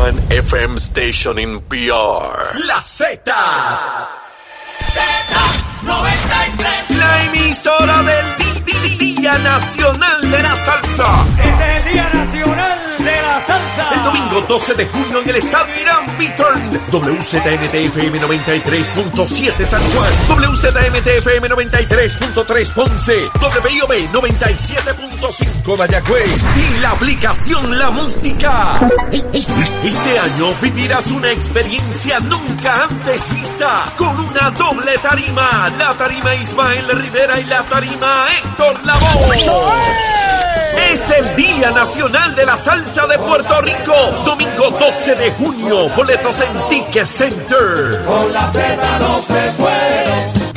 one FM station in PR. La Z. Z93. La emisora del Día Nacional de la Salsa. Este es el Día Nacional la Salsa. El domingo 12 de junio en el Estadio Irán Beaturn. WZMTFM 93.7 San Juan. WZMTFM 93.3 Ponce. WIOB 97.5 Mayagüez. Y la aplicación La Música. Este año vivirás una experiencia nunca antes vista con una doble tarima. La tarima Ismael Rivera y la tarima Héctor Lavoe. Es el Día Nacional de la Salsa de Puerto Rico. Domingo 12 de junio. Boletos en Ticket Center. Con la Z no se puede.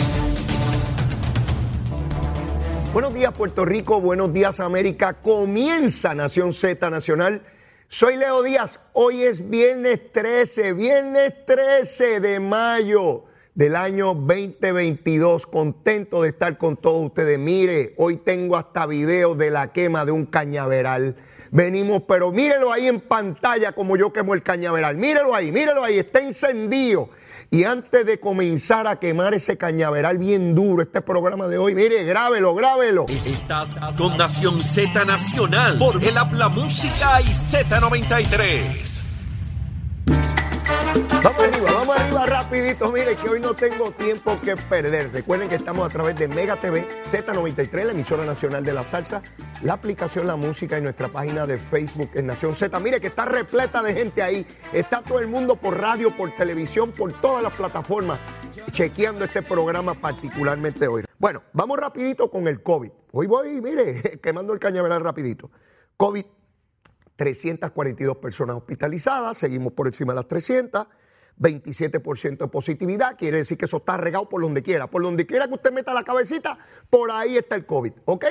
Buenos días Puerto Rico, buenos días América. Comienza Nación Z Nacional. Soy Leo Díaz. Hoy es viernes 13, viernes 13 de mayo del año 2022. Contento de estar con todos ustedes. Mire, hoy tengo hasta videos de la quema de un cañaveral. Venimos, pero mírelo ahí en pantalla como yo quemo el cañaveral. Mírelo ahí, mírelo ahí, está encendido. Y antes de comenzar a quemar ese cañaveral bien duro, este programa de hoy, mire, grábelo, grábelo. Estás con Nación Z Nacional por el Habla Música y Z93. Vamos arriba, vamos arriba rapidito. Mire que hoy no tengo tiempo que perder. Recuerden que estamos a través de Mega TV, Z93, la emisora nacional de la salsa, la aplicación La Música y nuestra página de Facebook en Nación Z. Mire que está repleta de gente ahí. Está todo el mundo por radio, por televisión, por todas las plataformas, chequeando este programa particularmente hoy. Bueno, vamos rapidito con el COVID. Hoy voy, mire, quemando el cañaveral rapidito. COVID 342 personas hospitalizadas, seguimos por encima de las 300, 27% de positividad, quiere decir que eso está regado por donde quiera. Por donde quiera que usted meta la cabecita, por ahí está el COVID, ¿ok?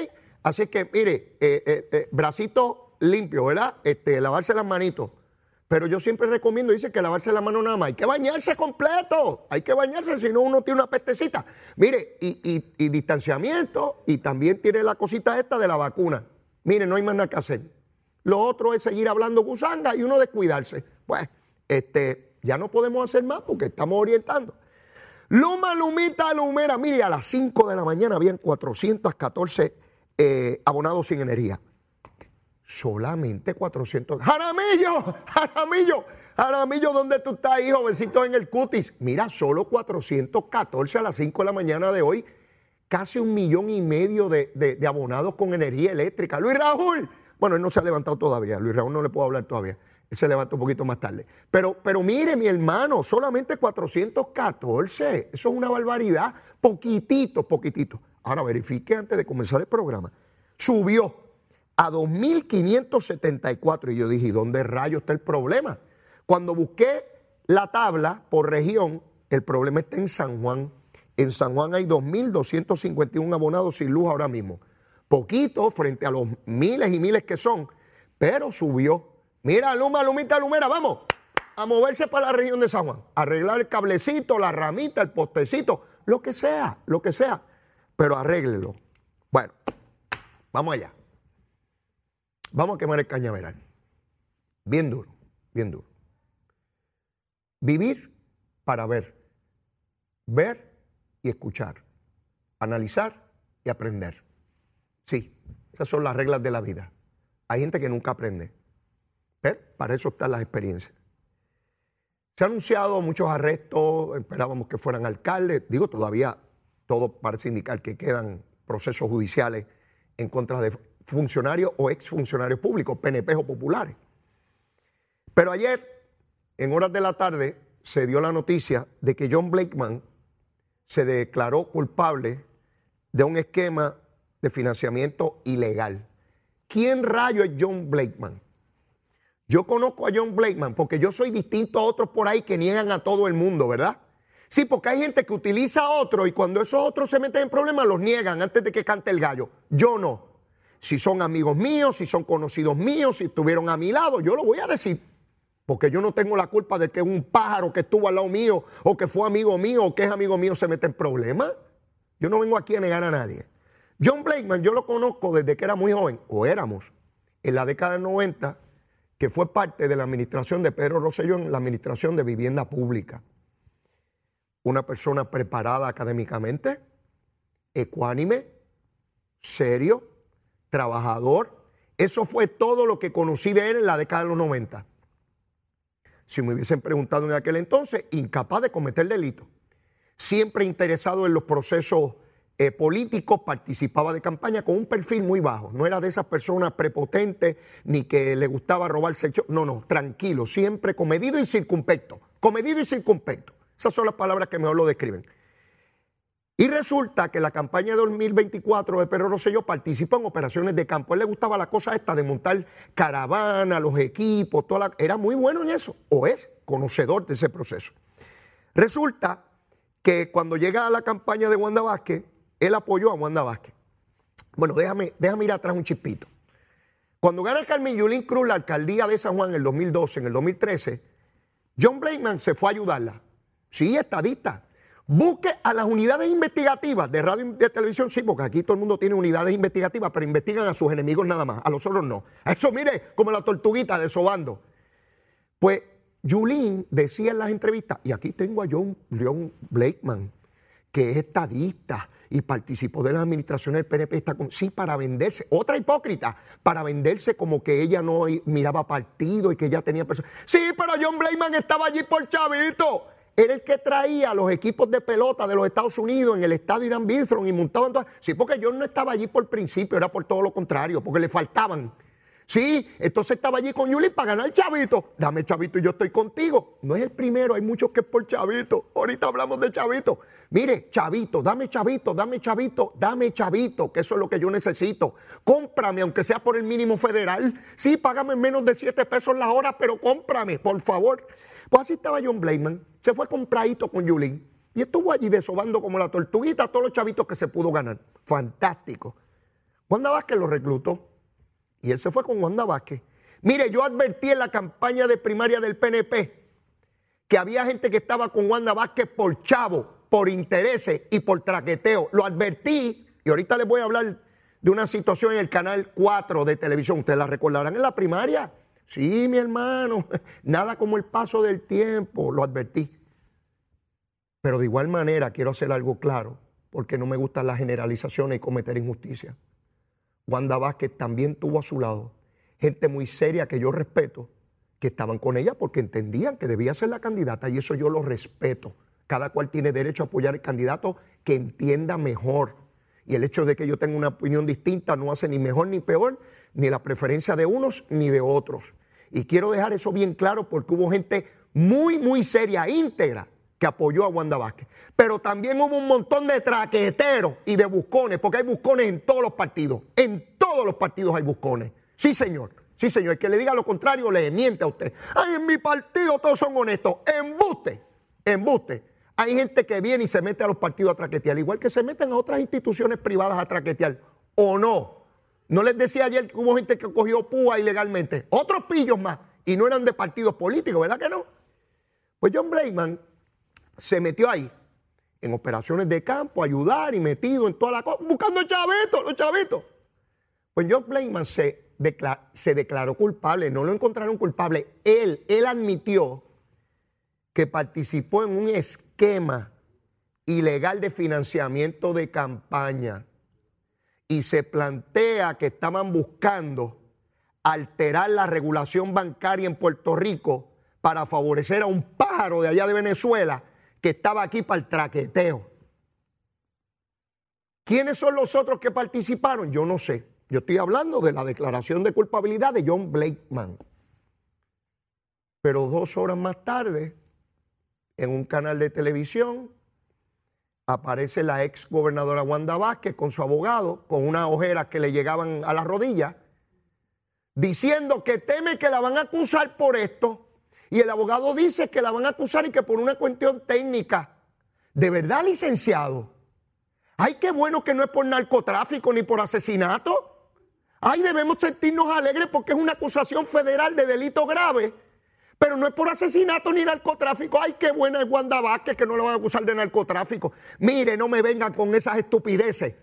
Así que, mire, eh, eh, eh, bracito limpio, ¿verdad? Este, lavarse las manitos. Pero yo siempre recomiendo, dice que lavarse la mano nada más. Hay que bañarse completo. Hay que bañarse, si no uno tiene una pestecita. Mire, y, y- y distanciamiento, y también tiene la cosita esta de la vacuna. Mire, no hay más nada que hacer. Lo otro es seguir hablando gusanga y uno descuidarse. Pues, este, ya no podemos hacer más porque estamos orientando. Luma, Lumita, Lumera. Mire, a las 5 de la mañana habían 414 eh, abonados sin energía. Solamente 400. Jaramillo, Jaramillo, Jaramillo, ¿dónde tú estás ahí, jovencito en el cutis? Mira, solo 414 a las 5 de la mañana de hoy. Casi un millón y medio de, de- de abonados con energía eléctrica. Luis Raúl, bueno, él no se ha levantado todavía. Luis Raúl no le puedo hablar todavía. Él se levanta un poquito más tarde. Pero, pero mire, mi hermano, solamente 414. Eso es una barbaridad. Poquitito, poquitito. Ahora verifique antes de comenzar el programa. Subió a 2.574. Y yo dije, ¿y dónde rayo está el problema? Cuando busqué la tabla por región, el problema está en San Juan. En San Juan hay 2.251 abonados sin luz ahora mismo. Poquito frente a los miles y miles que son, pero subió. Mira, Luma, Lumita, Lumera, vamos a moverse para la región de San Juan. Arreglar el cablecito, la ramita, el postecito, lo que sea, lo que sea. Pero arréglelo. Bueno, vamos allá. Vamos a quemar el cañaveral. Bien duro, bien duro. Vivir para ver. Ver y escuchar. Analizar y aprender. Sí, esas son las reglas de la vida. Hay gente que nunca aprende. Pero para eso están las experiencias. Se han anunciado muchos arrestos, esperábamos que fueran alcaldes. Digo, todavía todo parece indicar que quedan procesos judiciales en contra de funcionarios o exfuncionarios públicos, PNP o populares. Pero ayer, en horas de la tarde, se dio la noticia de que John Blakeman se declaró culpable de un esquema de financiamiento ilegal. ¿Quién rayo es John Blakeman? Yo conozco a John Blakeman porque yo soy distinto a otros por ahí que niegan a todo el mundo, ¿verdad? Sí, porque hay gente que utiliza a otro y cuando esos otros se meten en problemas los niegan antes de que cante el gallo. Yo no. Si son amigos míos, si son conocidos míos, si estuvieron a mi lado, yo lo voy a decir. Porque yo no tengo la culpa de que un pájaro que estuvo al lado mío o que fue amigo mío o que es amigo mío se mete en problemas. Yo no vengo aquí a negar a nadie. John Blakeman, yo lo conozco desde que era muy joven, o éramos, en la década del 90, que fue parte de la administración de Pedro Rosselló en la administración de vivienda pública. Una persona preparada académicamente, ecuánime, serio, trabajador. Eso fue todo lo que conocí de él en la década de los 90. Si me hubiesen preguntado en aquel entonces, incapaz de cometer delito. Siempre interesado en los procesos eh, político, participaba de campaña con un perfil muy bajo. No era de esas personas prepotentes ni que le gustaba robarse el show. No, no, tranquilo, siempre comedido y circunspecto. Comedido y circunspecto. Esas son las palabras que mejor lo describen. Y resulta que la campaña de 2024 de Pedro Rosselló participó en operaciones de campo. Él le gustaba la cosa esta de montar caravana, los equipos, toda era muy bueno en eso, o es conocedor de ese proceso. Resulta que cuando llega a la campaña de Wanda Vázquez, él apoyó a Wanda Vázquez. Bueno, déjame, déjame ir atrás un chispito. Cuando gana Carmen Yulín Cruz la alcaldía de San Juan en el 2012, en el 2013, John Blakeman se fue a ayudarla. Sí, estadista. Busque a las unidades investigativas de radio y de televisión, sí, porque aquí todo el mundo tiene unidades investigativas, pero investigan a sus enemigos nada más, a los otros no. Eso, mire, como la tortuguita de Sobando. Pues Yulín decía en las entrevistas, y aquí tengo a John Leon Blakeman, que es estadista, y participó de la administración del PNP, está con, sí, para venderse, otra hipócrita, para venderse como que ella no miraba partido y que ella tenía personas. Sí, pero John Blayman estaba allí por chavito. Era el que traía los equipos de pelota de los Estados Unidos en el estadio Irán Bithron y montaban todo. Sí, porque John no estaba allí por principio, era por todo lo contrario, porque le faltaban Sí, entonces estaba allí con Yuli para ganar chavito. Dame chavito y yo estoy contigo. No es el primero, hay muchos que es por chavito. Ahorita hablamos de chavito. Mire, chavito, dame chavito, dame chavito, dame chavito, que eso es lo que yo necesito. Cómprame, aunque sea por el mínimo federal. Sí, págame menos de 7 pesos la hora, pero cómprame, por favor. Pues así estaba John Blayman. Se fue compradito con Yulín. Y estuvo allí desobando como la tortuguita a todos los chavitos que se pudo ganar. Fantástico. Wanda Vázquez lo reclutó y él se fue con Wanda Vázquez. Mire, yo advertí en la campaña de primaria del PNP que había gente que estaba con Wanda Vázquez por chavo, por intereses y por traqueteo. Lo advertí y ahorita les voy a hablar de una situación en el canal 4 de televisión. Ustedes la recordarán en la primaria. Sí, mi hermano, nada como el paso del tiempo, lo advertí. Pero de igual manera quiero hacer algo claro, porque no me gustan las generalizaciones y cometer injusticia. Wanda Vázquez también tuvo a su lado gente muy seria que yo respeto, que estaban con ella porque entendían que debía ser la candidata y eso yo lo respeto. Cada cual tiene derecho a apoyar al candidato que entienda mejor. Y el hecho de que yo tenga una opinión distinta no hace ni mejor ni peor, ni la preferencia de unos ni de otros. Y quiero dejar eso bien claro porque hubo gente muy, muy seria, íntegra, que apoyó a Wanda Vázquez. Pero también hubo un montón de traqueteros y de buscones, porque hay buscones en todos los partidos. En todos los partidos hay buscones. Sí, señor. Sí, señor. El que le diga lo contrario le miente a usted. Ay, en mi partido todos son honestos. Embuste. Embuste. Hay gente que viene y se mete a los partidos a traquetear, igual que se meten a otras instituciones privadas a traquetear. ¿O no? No les decía ayer que hubo gente que cogió púa ilegalmente. Otros pillos más. Y no eran de partidos políticos, ¿verdad que no? Pues John Blayman se metió ahí en operaciones de campo, ayudar y metido en toda la cosa, buscando chavitos, los chavitos. Pues John Blayman se, se declaró culpable, no lo encontraron culpable. Él, él admitió que participó en un esquema ilegal de financiamiento de campaña y se plantea que estaban buscando alterar la regulación bancaria en Puerto Rico para favorecer a un pájaro de allá de Venezuela que estaba aquí para el traqueteo. ¿Quiénes son los otros que participaron? Yo no sé. Yo estoy hablando de la declaración de culpabilidad de John Blakeman. Pero dos horas más tarde, en un canal de televisión, aparece la ex gobernadora Wanda Vázquez con su abogado, con unas ojeras que le llegaban a las rodillas, diciendo que teme que la van a acusar por esto y el abogado dice que la van a acusar y que por una cuestión técnica. ¿De verdad, licenciado? Ay, qué bueno que no es por narcotráfico ni por asesinato. Ay, debemos sentirnos alegres porque es una acusación federal de delito grave. Pero no es por asesinato ni narcotráfico. Ay, qué buena es Wanda Vázquez que no la van a acusar de narcotráfico. Mire, no me vengan con esas estupideces.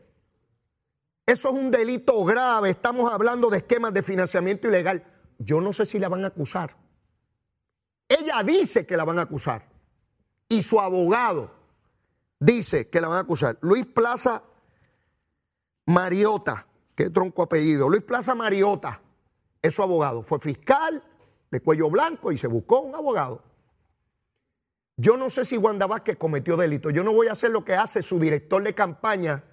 Eso es un delito grave. Estamos hablando de esquemas de financiamiento ilegal. yo no sé si la van a acusar. Ella dice que la van a acusar. Y su abogado dice que la van a acusar. Luis Plaza Mariota, qué tronco apellido. Luis Plaza Mariota es su abogado. Fue fiscal de cuello blanco y se buscó un abogado. Yo no sé si Wanda Vázquez cometió delito. Yo no voy a hacer lo que hace su director de campaña,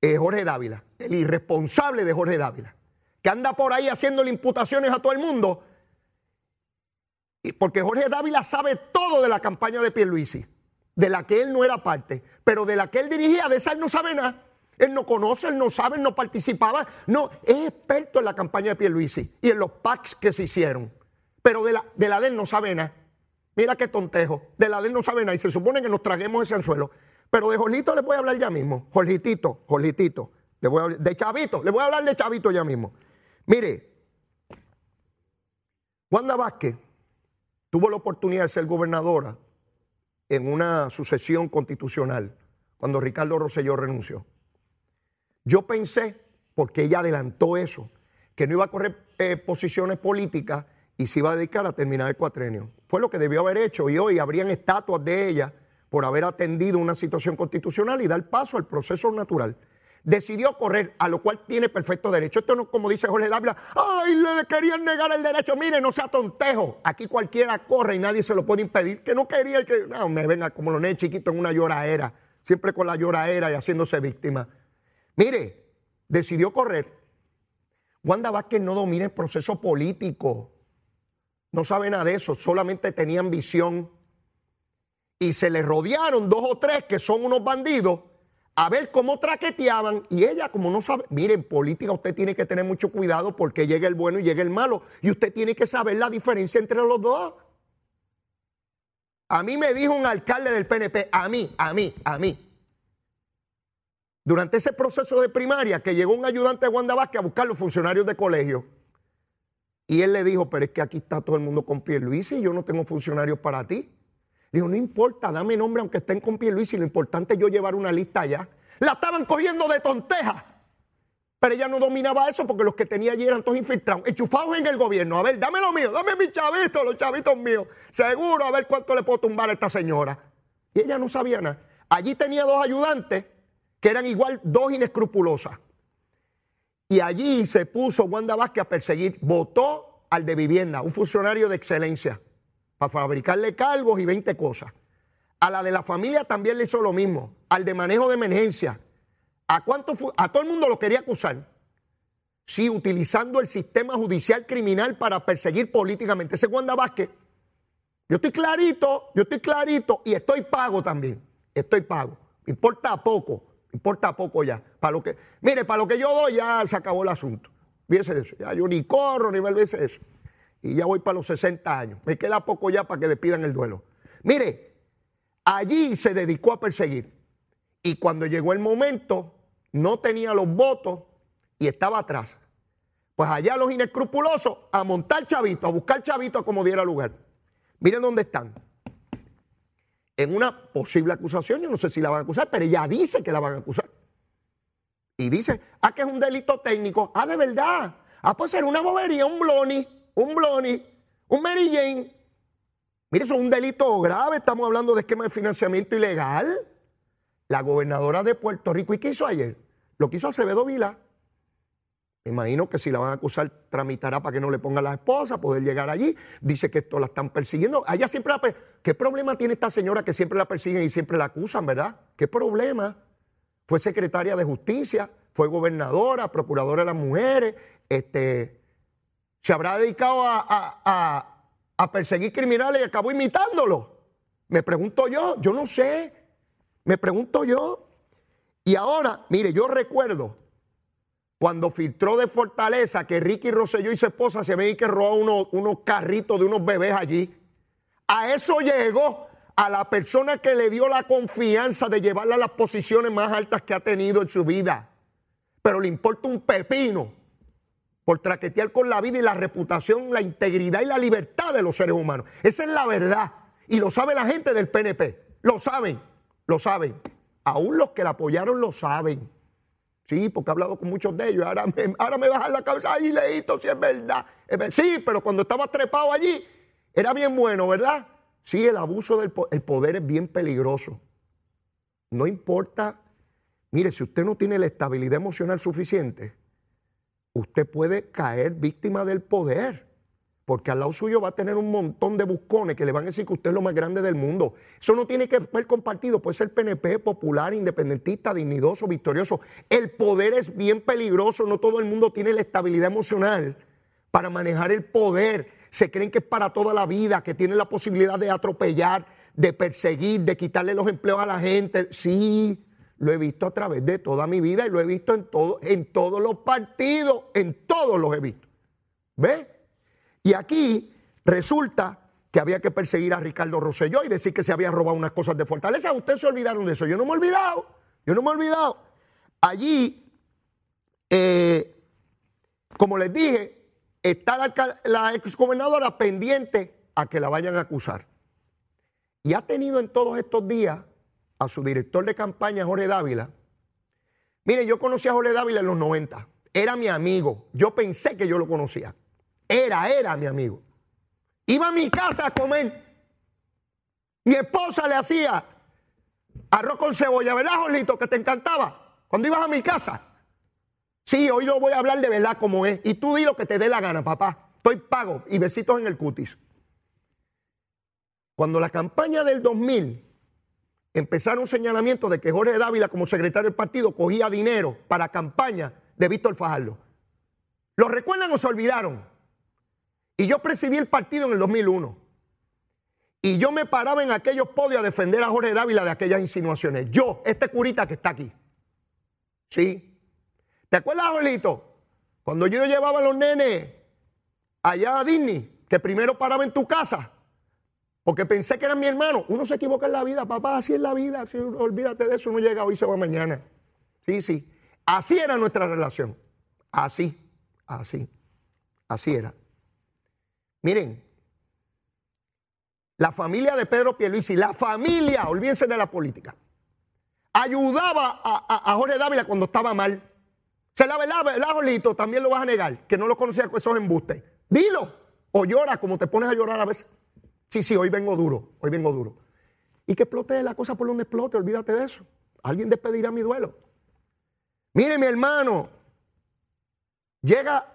eh, Jorge Dávila, el irresponsable de Jorge Dávila, que anda por ahí haciéndole imputaciones a todo el mundo. Porque Jorge Dávila sabe todo de la campaña de Pierluisi, de la que él no era parte, pero de la que él dirigía, de esa él no sabe nada. Él no conoce, él no sabe, él no participaba. No, es experto en la campaña de Pierluisi y en los packs que se hicieron. Pero de la de, la de él no sabe nada. Mira qué tontejo. De la de él no sabe nada y se supone que nos traguemos ese anzuelo. Pero de Jorgito le voy a hablar ya mismo. Jorgitito, Jorgitito. Le voy a de Chavito, le voy a hablar de Chavito ya mismo. Mire, Wanda Vázquez tuvo la oportunidad de ser gobernadora en una sucesión constitucional cuando Ricardo Rosselló renunció. Yo pensé, porque ella adelantó eso, que no iba a correr eh, posiciones políticas y se iba a dedicar a terminar el cuatrenio. Fue lo que debió haber hecho y hoy habrían estatuas de ella por haber atendido una situación constitucional y dar paso al proceso natural. Decidió correr, a lo cual tiene perfecto derecho. Esto no como dice Jorge Dávila, ay, le querían negar el derecho. Mire, no sea tontejo. Aquí cualquiera corre y nadie se lo puede impedir. Que no quería que, no, me venga como lo nenes chiquito en una lloraera, siempre con la lloraera y haciéndose víctima. Mire, decidió correr. Wanda Vázquez no domina el proceso político. No sabe nada de eso, solamente tenían visión. Y se le rodearon dos o tres que son unos bandidos a ver cómo traqueteaban. Y ella, como no sabe, miren, política usted tiene que tener mucho cuidado porque llega el bueno y llega el malo. Y usted tiene que saber la diferencia entre los dos. A mí me dijo un alcalde del PNP, a mí, a mí, a mí. Durante ese proceso de primaria, que llegó un ayudante de Wanda Vázquez a buscar los funcionarios de colegio. Y él le dijo, pero es que aquí está todo el mundo con Luis y yo no tengo funcionarios para ti. Le dijo, no importa, dame nombre aunque estén con y lo importante es yo llevar una lista allá. La estaban cogiendo de tonteja. Pero ella no dominaba eso porque los que tenía allí eran todos infiltrados, enchufados en el gobierno. A ver, dame lo mío, dame mis chavitos, los chavitos míos. Seguro, a ver cuánto le puedo tumbar a esta señora. Y ella no sabía nada. Allí tenía dos ayudantes que eran igual dos inescrupulosas. Y allí se puso Wanda Vázquez a perseguir, votó al de vivienda, un funcionario de excelencia, para fabricarle cargos y 20 cosas. A la de la familia también le hizo lo mismo, al de manejo de emergencia. ¿A, cuánto a todo el mundo lo quería acusar. Sí, utilizando el sistema judicial criminal para perseguir políticamente. Ese Wanda Vázquez, yo estoy clarito, yo estoy clarito y estoy pago también. Estoy pago. Importa poco importa poco ya. Para lo que, mire, para lo que yo doy ya se acabó el asunto. Fíjese eso. Ya yo ni corro ni me eso. Y ya voy para los 60 años. Me queda poco ya para que despidan el duelo. Mire, allí se dedicó a perseguir. Y cuando llegó el momento, no tenía los votos y estaba atrás. Pues allá los inescrupulosos a montar chavito, a buscar chavito como diera lugar. Miren dónde están en una posible acusación. Yo no sé si la van a acusar, pero ella dice que la van a acusar. Y dice, ah, que es un delito técnico. Ah, de verdad. Ah, puede ser una bobería, un bloni, un bloni, un Mary Jane. Mire, eso es un delito grave. Estamos hablando de esquema de financiamiento ilegal. La gobernadora de Puerto Rico, ¿y qué hizo ayer? Lo que hizo Acevedo Vila. Imagino que si la van a acusar, tramitará para que no le ponga la esposa, poder llegar allí. Dice que esto la están persiguiendo. Allá siempre la ¿Qué problema tiene esta señora que siempre la persiguen y siempre la acusan, verdad? ¿Qué problema? Fue secretaria de justicia, fue gobernadora, procuradora de las mujeres, este, se habrá dedicado a, perseguir criminales y acabó imitándolo. Me pregunto yo, yo no sé. Me pregunto yo. Y ahora, mire, yo recuerdo cuando filtró de Fortaleza que Ricky Rosselló y su esposa se ven que robó unos, unos carritos de unos bebés allí. A eso llegó a la persona que le dio la confianza de llevarla a las posiciones más altas que ha tenido en su vida. Pero le importa un pepino por traquetear con la vida y la reputación, la integridad y la libertad de los seres humanos. Esa es la verdad. Y lo sabe la gente del PNP. Lo saben, lo saben. Aún los que la apoyaron lo saben. Sí, porque he hablado con muchos de ellos. Ahora me, ahora me bajan la cabeza. Ay, leíto, si es verdad. Sí, pero cuando estaba trepado allí, era bien bueno, ¿verdad? Sí, el abuso del el poder es bien peligroso. No importa. Mire, si usted no tiene la estabilidad emocional suficiente, usted puede caer víctima del poder. Porque al lado suyo va a tener un montón de buscones que le van a decir que usted es lo más grande del mundo. Eso no tiene que ver compartido. Puede ser PNP, popular, independentista, dignidoso, victorioso. El poder es bien peligroso. No todo el mundo tiene la estabilidad emocional para manejar el poder. Se creen que es para toda la vida, que tienen la posibilidad de atropellar, de perseguir, de quitarle los empleos a la gente. Sí, lo he visto a través de toda mi vida y lo he visto en, todo, en todos los partidos, en todos los he visto. ¿Ve? Y aquí resulta que había que perseguir a Ricardo Rosselló y decir que se había robado unas cosas de Fortaleza. Ustedes se olvidaron de eso. Yo no me he olvidado. Yo no me he olvidado. Allí, eh, como les dije, está la, la exgobernadora pendiente a que la vayan a acusar. Y ha tenido en todos estos días a su director de campaña, Jorge Dávila. Mire, yo conocí a Jorge Dávila en los 90. Era mi amigo. Yo pensé que yo lo conocía. Era, era mi amigo. Iba a mi casa a comer. Mi esposa le hacía arroz con cebolla, ¿verdad, Jolito? Que te encantaba. Cuando ibas a mi casa. Sí, hoy yo voy a hablar de verdad como es. Y tú di lo que te dé la gana, papá. Estoy pago. Y besitos en el cutis. Cuando la campaña del 2000 empezaron señalamientos de que Jorge Dávila, como secretario del partido, cogía dinero para campaña de Víctor Fajardo. ¿Lo recuerdan o se olvidaron? Y yo presidí el partido en el 2001. Y yo me paraba en aquellos podios a defender a Jorge Dávila de aquellas insinuaciones. Yo, este curita que está aquí. ¿Sí? ¿Te acuerdas, Jolito? Cuando yo llevaba a los nenes allá a Disney, que primero paraba en tu casa, porque pensé que era mi hermano. Uno se equivoca en la vida, papá, así es la vida. olvídate de eso, uno llega hoy se va mañana. Sí, sí. Así era nuestra relación. Así, así, así era. Miren, la familia de Pedro Pierluisi, la familia, olvídense de la política, ayudaba a, Jorge Dávila cuando estaba mal. Se la verdad, ¿verdad, Jolito? También lo vas a negar, que no lo conocía con esos embustes. Dilo, o llora como te pones a llorar a veces. Sí, sí, hoy vengo duro, hoy vengo duro. Y que explote la cosa por donde explote, olvídate de eso. Alguien despedirá mi duelo. Mire, mi hermano, llega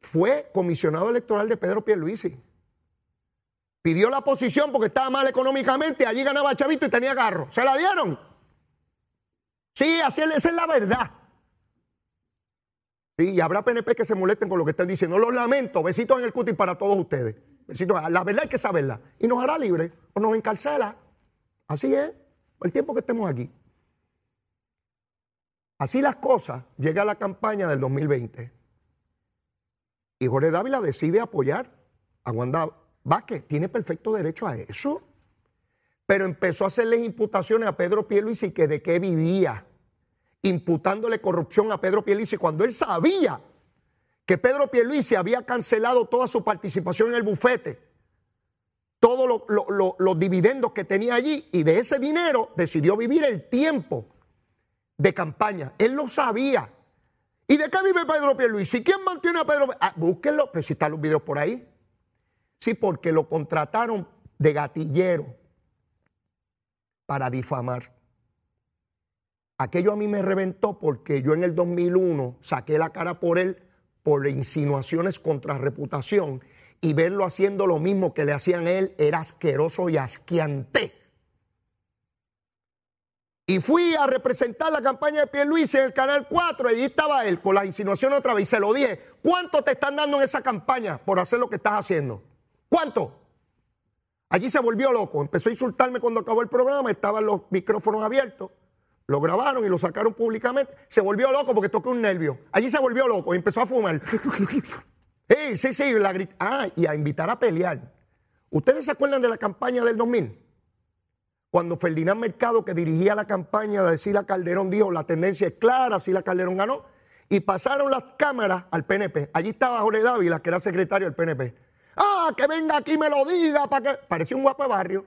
fue comisionado electoral de Pedro Pierluisi. Pidió la posición porque estaba mal económicamente, allí ganaba Chavito y tenía carro. ¿Se la dieron? Sí, así es, esa es la verdad. Sí, y habrá PNP que se molesten con lo que están diciendo. Lo lamento. Besitos en el cutis para todos ustedes. La verdad hay que saberla. Y nos hará libre o nos encarcela. Así es. El tiempo que estemos aquí. Así las cosas. Llega la campaña del 2020. Y Jorge Dávila decide apoyar a Wanda Vázquez. Tiene perfecto derecho a eso. Pero empezó a hacerle imputaciones a Pedro Pierluisi que de qué vivía. Imputándole corrupción a Pedro Pierluisi cuando él sabía que Pedro Pierluisi había cancelado toda su participación en el bufete, todos los dividendos que tenía allí y de ese dinero decidió vivir el tiempo de campaña. Él lo sabía. ¿Y de qué vive Pedro Pierluisi? ¿Quién mantiene a Pedro? Ah, búsquenlo, pero si están los videos por ahí. Sí, porque lo contrataron de gatillero para difamar. Aquello a mí me reventó porque yo en el 2001 saqué la cara por él por insinuaciones contra reputación y verlo haciendo lo mismo que le hacían a él era asqueroso y asquiante. Y fui a representar la campaña de Pierluisi en el Canal 4 y allí estaba él con la insinuación otra vez y se lo dije. ¿Cuánto te están dando en esa campaña por hacer lo que estás haciendo? ¿Cuánto? Allí se volvió loco, empezó a insultarme cuando acabó el programa, estaban los micrófonos abiertos, lo grabaron y lo sacaron públicamente. Se volvió loco porque toqué un nervio. Allí se volvió loco y empezó a fumar. sí, sí, sí, la Ah, y a invitar a pelear. ¿Ustedes se acuerdan de la campaña del 2000? Cuando Ferdinand Mercado, que dirigía la campaña de Sila Calderón, dijo la tendencia es clara, Sila Calderón ganó, y pasaron las cámaras al PNP. Allí estaba Jorge Dávila, que era secretario del PNP. Ah, que venga aquí y me lo diga, para que. Parecía un guapo de barrio.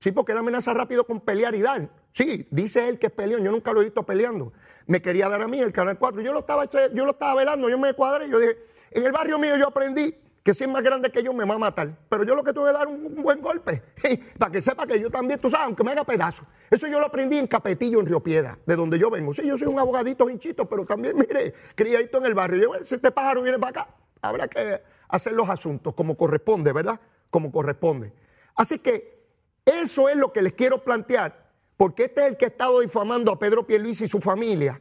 Sí, porque era amenaza rápido con pelear y dar. Sí, dice él que es peleón. Yo nunca lo he visto peleando. Me quería dar a mí el Canal 4. Yo lo estaba, yo lo estaba velando, yo me cuadré. Yo dije, en el barrio mío yo aprendí que si es más grande que yo me va a matar. Pero yo lo que tuve que dar un, un buen golpe. para que sepa que yo también, tú sabes, aunque me haga pedazo. Eso yo lo aprendí en Capetillo, en Río Piedra, de donde yo vengo. Sí, yo soy un abogadito hinchito, pero también, mire, criadito en el barrio. Yo, si este pájaro viene para acá, habrá que hacer los asuntos como corresponde, ¿verdad? Como corresponde. Así que eso es lo que les quiero plantear, porque este es el que ha estado difamando a Pedro Pierluisi y su familia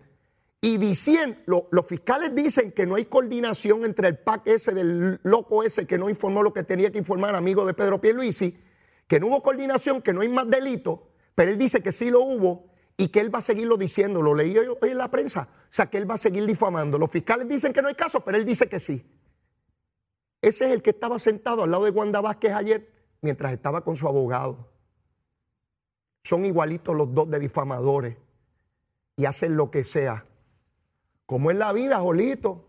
y diciendo, los fiscales dicen que no hay coordinación entre el PAC ese del loco ese que no informó lo que tenía que informar, amigo de Pedro Pierluisi, que no hubo coordinación, que no hay más delito, pero él dice que sí lo hubo y que él va a seguirlo diciendo. Lo leí hoy en la prensa. O sea, que él va a seguir difamando. Los fiscales dicen que no hay caso, pero él dice que sí. Ese es el que estaba sentado al lado de Wanda Vázquez ayer mientras estaba con su abogado. Son igualitos los dos de difamadores y hacen lo que sea como es la vida, Jolito.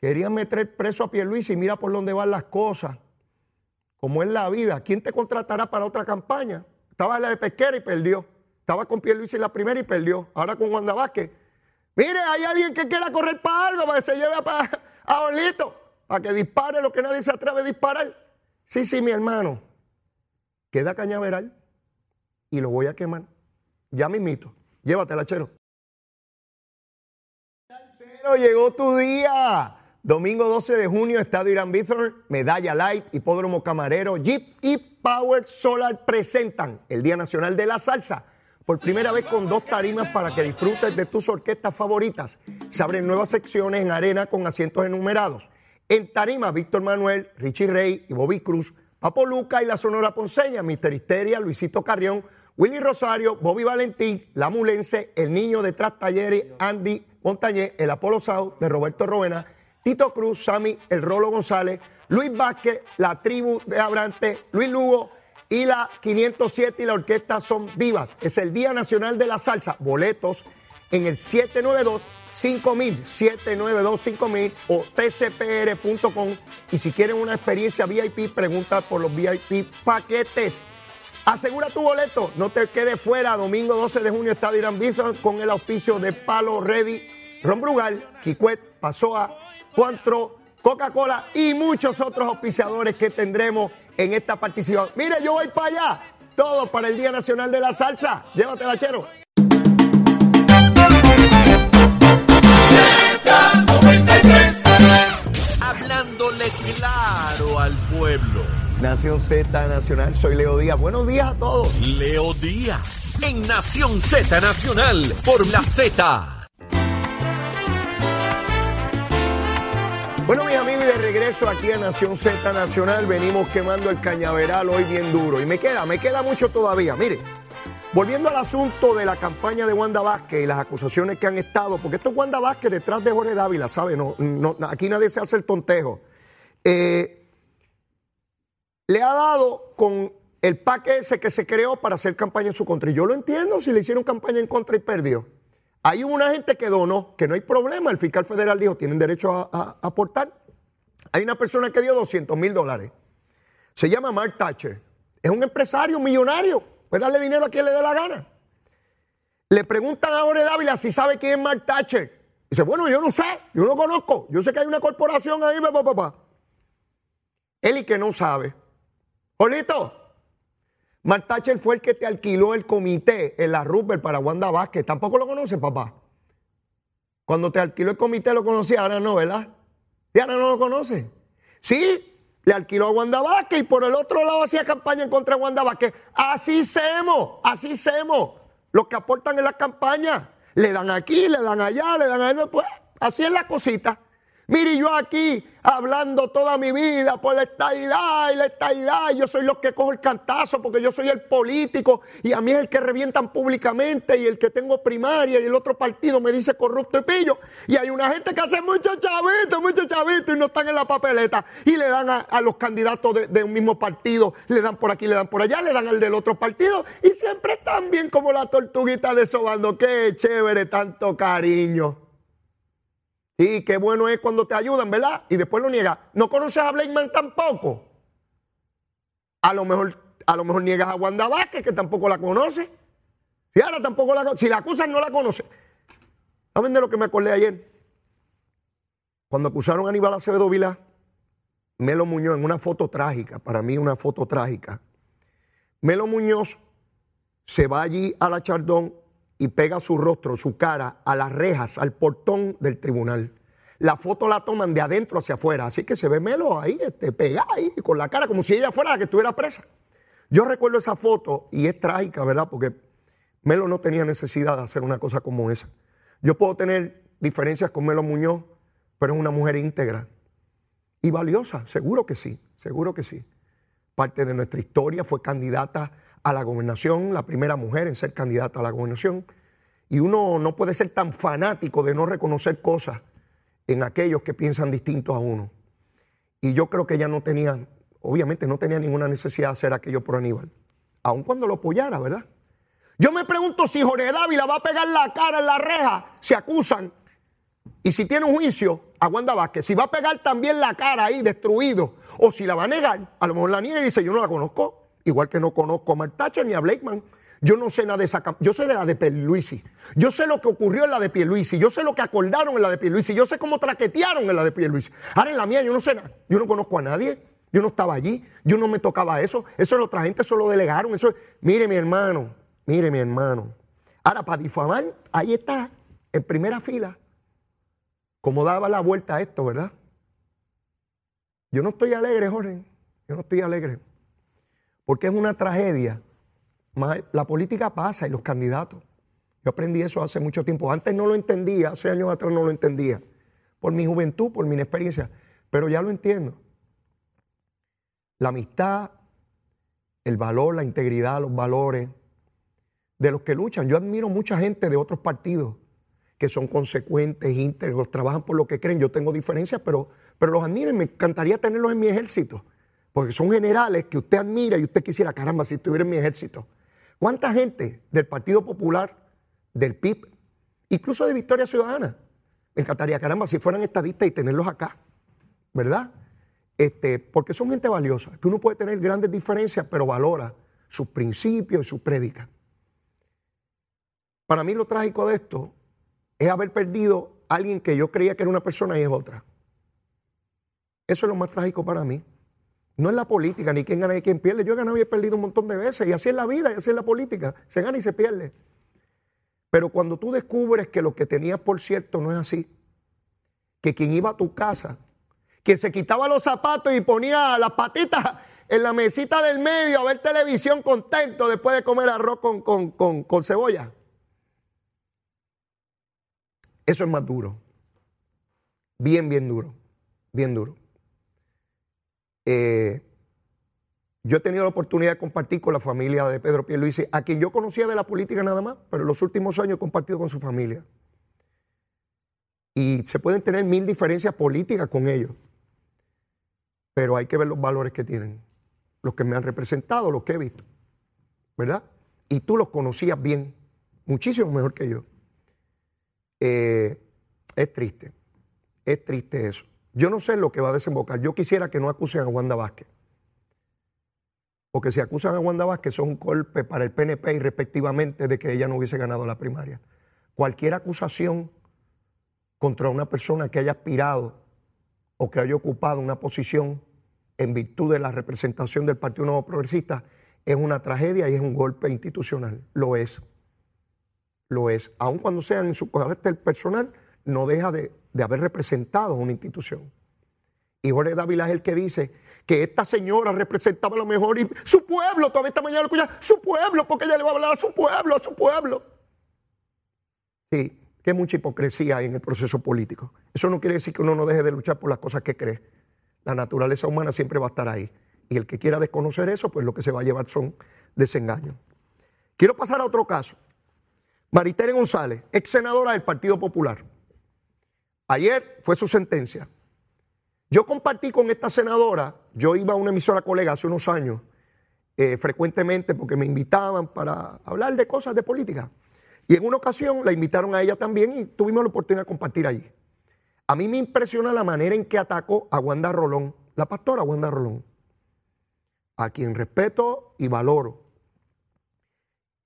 Querían meter preso a Pierluisi y mira por dónde van las cosas. Como es la vida. ¿Quién te contratará para otra campaña? Estaba en la de Pesquera y perdió. Estaba con Pierluisi en la primera y perdió. Ahora con Wanda Vázquez. Mire, hay alguien que quiera correr para algo para que se lleve a, a Jolito. Para que dispare lo que nadie se atreve a disparar. Sí, sí, mi hermano. Queda cañaveral y lo voy a quemar. Ya mismito. Llévatela, chero llegó tu día. Domingo 12 de junio, Estadio Irán Bithorn, Medalla Light, Hipódromo Camarero, Jeep y Power Solar presentan el Día Nacional de la Salsa. Por primera vez con dos tarimas para que disfrutes de tus orquestas favoritas. Se abren nuevas secciones en arena con asientos enumerados. En tarima, Víctor Manuel, Richie Rey y Bobby Cruz, Papo Luca y la Sonora Ponceña, Mister Histeria, Luisito Carrión, Willy Rosario, Bobby Valentín, La Mulense, El Niño de Tras Talleres, Andy Montañez, el Apolo South de Roberto Rovena, Tito Cruz, Sami, el Rolo González, Luis Vázquez, la tribu de Abrante, Luis Lugo y la 507 y la orquesta son divas. Es el Día Nacional de la Salsa. Boletos en el 792 5000, 792 5000 o tcpr.com. Y si quieren una experiencia VIP, pregunta por los VIP paquetes. Asegura tu boleto, no te quedes fuera. Domingo 12 de junio, Estadio Irán Bison con el auspicio de Palo Ready Ron Brugal, Kikwet, Pasoa, Cuantro, Coca-Cola y muchos otros auspiciadores que tendremos en esta participación. Mire, yo voy para allá. Todo para el Día Nacional de la Salsa. Llévatela, chero. Hablándole claro al pueblo. Nación Z Nacional, soy Leo Díaz. Buenos días a todos. Leo Díaz, en Nación Z Nacional, por la Z. Bueno, mis amigos, y de regreso aquí a Nación Z Nacional, venimos quemando el cañaveral hoy bien duro. Y me queda, me queda mucho todavía. Mire, volviendo al asunto de la campaña de Wanda Vázquez y las acusaciones que han estado, porque esto es Wanda Vázquez detrás de Jorge Dávila, ¿sabe? No, no, aquí nadie se hace el tontejo. Eh, le ha dado con el paque ese que se creó para hacer campaña en su contra. Y yo lo entiendo si le hicieron campaña en contra y perdió. Hay una gente que donó, que no hay problema, el fiscal federal dijo, tienen derecho a, aportar. Hay una persona que dio 200 mil dólares. Se llama Mark Thatcher. Es un empresario millonario. Puede darle dinero a quien le dé la gana. Le preguntan a Jorge Dávila si sabe quién es Mark Thatcher. Dice, bueno, yo no sé, yo no conozco. Yo sé que hay una corporación ahí, papá, papá. Él y que no sabe. Jolito, Mark Thatcher fue el que te alquiló el comité en la Rupert para Wanda Vázquez. Tampoco lo conoce, papá. Cuando te alquiló el comité lo conocía, ahora no, ¿verdad? Y ahora no lo conoce. Sí, le alquiló a Wanda Vázquez y por el otro lado hacía campaña en contra de Wanda Vázquez. Así semos, así semos. Los que aportan en la campaña. Le dan aquí, le dan allá, le dan a él. Pues así es la cosita. Mire, yo aquí hablando toda mi vida por la estadidad y la estadidad. Yo soy los que cojo el cantazo porque yo soy el político y a mí es el que revientan públicamente y el que tengo primaria y el otro partido me dice corrupto y pillo. Y hay una gente que hace muchos chavitos, muchos chavitos y no están en la papeleta y le dan a, los candidatos de, un mismo partido, le dan por aquí, le dan por allá, le dan al del otro partido y siempre están bien como la tortuguita de sobando. Qué chévere, tanto cariño. Y qué bueno es cuando te ayudan, ¿verdad? Y después lo niega. ¿No conoces a Blakeman tampoco? A lo mejor, a lo mejor niegas a Wanda Vázquez, que tampoco la conoce. Si ahora tampoco la si la acusan, no la conoce. ¿Saben de lo que me acordé ayer? Cuando acusaron a Aníbal Acevedo Vilá, Melo Muñoz, en una foto trágica, para mí una foto trágica. Melo Muñoz se va allí a la Chardón y pega su rostro, su cara, a las rejas, al portón del tribunal. La foto la toman de adentro hacia afuera, así que se ve Melo ahí, este, pegada ahí, con la cara, como si ella fuera la que estuviera presa. Yo recuerdo esa foto y es trágica, ¿verdad? Porque Melo no tenía necesidad de hacer una cosa como esa. Yo puedo tener diferencias con Melo Muñoz, pero es una mujer íntegra y valiosa, seguro que sí, seguro que sí. Parte de nuestra historia fue candidata a la gobernación, la primera mujer en ser candidata a la gobernación. Y uno no puede ser tan fanático de no reconocer cosas en aquellos que piensan distintos a uno. Y yo creo que ella no tenía, obviamente no tenía ninguna necesidad de hacer aquello por Aníbal, aun cuando lo apoyara, ¿verdad? Yo me pregunto si Jorge Dávila va a pegar la cara en la reja, se acusan, y si tiene un juicio a Wanda Vázquez, si va a pegar también la cara ahí destruido, o si la va a negar, a lo mejor la niega y dice, yo no la conozco, igual que no conozco a Martacha ni a Blakeman. Yo no sé nada de esa Yo sé de la de Pierluisi. Yo sé lo que ocurrió en la de Pierluisi. Yo sé lo que acordaron en la de Pierluisi. Yo sé cómo traquetearon en la de Pierluisi. Ahora en la mía yo no sé nada. Yo no conozco a nadie. Yo no estaba allí. Yo no me tocaba eso. Eso la otra gente, eso lo delegaron. Eso, mire mi hermano, mire mi hermano. Ahora para difamar, ahí está, en primera fila. Como daba la vuelta a esto, ¿verdad? Yo no estoy alegre, Jorge. Yo no estoy alegre. Porque es una tragedia la política pasa y los candidatos. Yo aprendí eso hace mucho tiempo. Antes no lo entendía, hace años atrás no lo entendía. Por mi juventud, por mi inexperiencia. Pero ya lo entiendo. La amistad, el valor, la integridad, los valores de los que luchan. Yo admiro mucha gente de otros partidos que son consecuentes, íntegros, trabajan por lo que creen. Yo tengo diferencias, pero, pero los admiro y me encantaría tenerlos en mi ejército. Porque son generales que usted admira y usted quisiera, caramba, si estuviera en mi ejército. ¿Cuánta gente del Partido Popular, del PIB, incluso de Victoria Ciudadana, me encantaría, caramba, si fueran estadistas y tenerlos acá, ¿verdad? Este, porque son gente valiosa, que uno puede tener grandes diferencias, pero valora sus principios y sus prédicas. Para mí lo trágico de esto es haber perdido a alguien que yo creía que era una persona y es otra. Eso es lo más trágico para mí. No es la política, ni quién gana ni quién pierde. Yo he ganado y he perdido un montón de veces. Y así es la vida, y así es la política. Se gana y se pierde. Pero cuando tú descubres que lo que tenías por cierto no es así, que quien iba a tu casa, que se quitaba los zapatos y ponía las patitas en la mesita del medio a ver televisión contento después de comer arroz con, con, con cebolla. Eso es más duro. Bien, bien duro. Bien duro. Eh, yo he tenido la oportunidad de compartir con la familia de Pedro Pierluisi, a quien yo conocía de la política nada más, pero en los últimos años he compartido con su familia. Y se pueden tener mil diferencias políticas con ellos, pero hay que ver los valores que tienen, los que me han representado, los que he visto, ¿verdad? Y tú los conocías bien, muchísimo mejor que yo. Eh, es triste, es triste eso. Yo no sé lo que va a desembocar. Yo quisiera que no acusen a Wanda Vázquez. Porque si acusan a Wanda Vázquez son un golpe para el PNP y respectivamente de que ella no hubiese ganado la primaria. Cualquier acusación contra una persona que haya aspirado o que haya ocupado una posición en virtud de la representación del Partido Nuevo Progresista es una tragedia y es un golpe institucional. Lo es. Lo es. Aun cuando sea en su carácter personal, no deja de, haber representado una institución. Y Jorge Dávila es el que dice que esta señora representaba lo mejor y su pueblo, todavía esta mañana lo escucha, su pueblo, porque ella le va a hablar a su pueblo, a su pueblo. Sí, que mucha hipocresía hay en el proceso político. Eso no quiere decir que uno no deje de luchar por las cosas que cree. La naturaleza humana siempre va a estar ahí. Y el que quiera desconocer eso, pues lo que se va a llevar son desengaños. Quiero pasar a otro caso. Maritere González, ex senadora del Partido Popular. Ayer fue su sentencia. Yo compartí con esta senadora, yo iba a una emisora colega hace unos años, eh, frecuentemente porque me invitaban para hablar de cosas de política. Y en una ocasión la invitaron a ella también y tuvimos la oportunidad de compartir allí. A mí me impresiona la manera en que atacó a Wanda Rolón, la pastora Wanda Rolón, a quien respeto y valoro.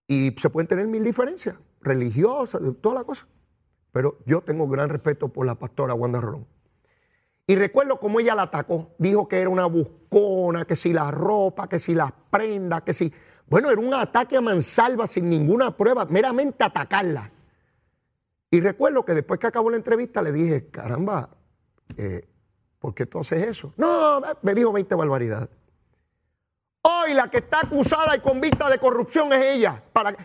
Y se pueden tener mil diferencias, religiosas, toda la cosa. Pero yo tengo gran respeto por la pastora Wanda Rolón. Y recuerdo cómo ella la atacó. Dijo que era una buscona, que si la ropa, que si las prendas, que si... Bueno, era un ataque a mansalva sin ninguna prueba, meramente atacarla. Y recuerdo que después que acabó la entrevista le dije, caramba, eh, ¿por qué tú haces eso? No, me dijo 20 barbaridades. Hoy la que está acusada y convicta de corrupción es ella.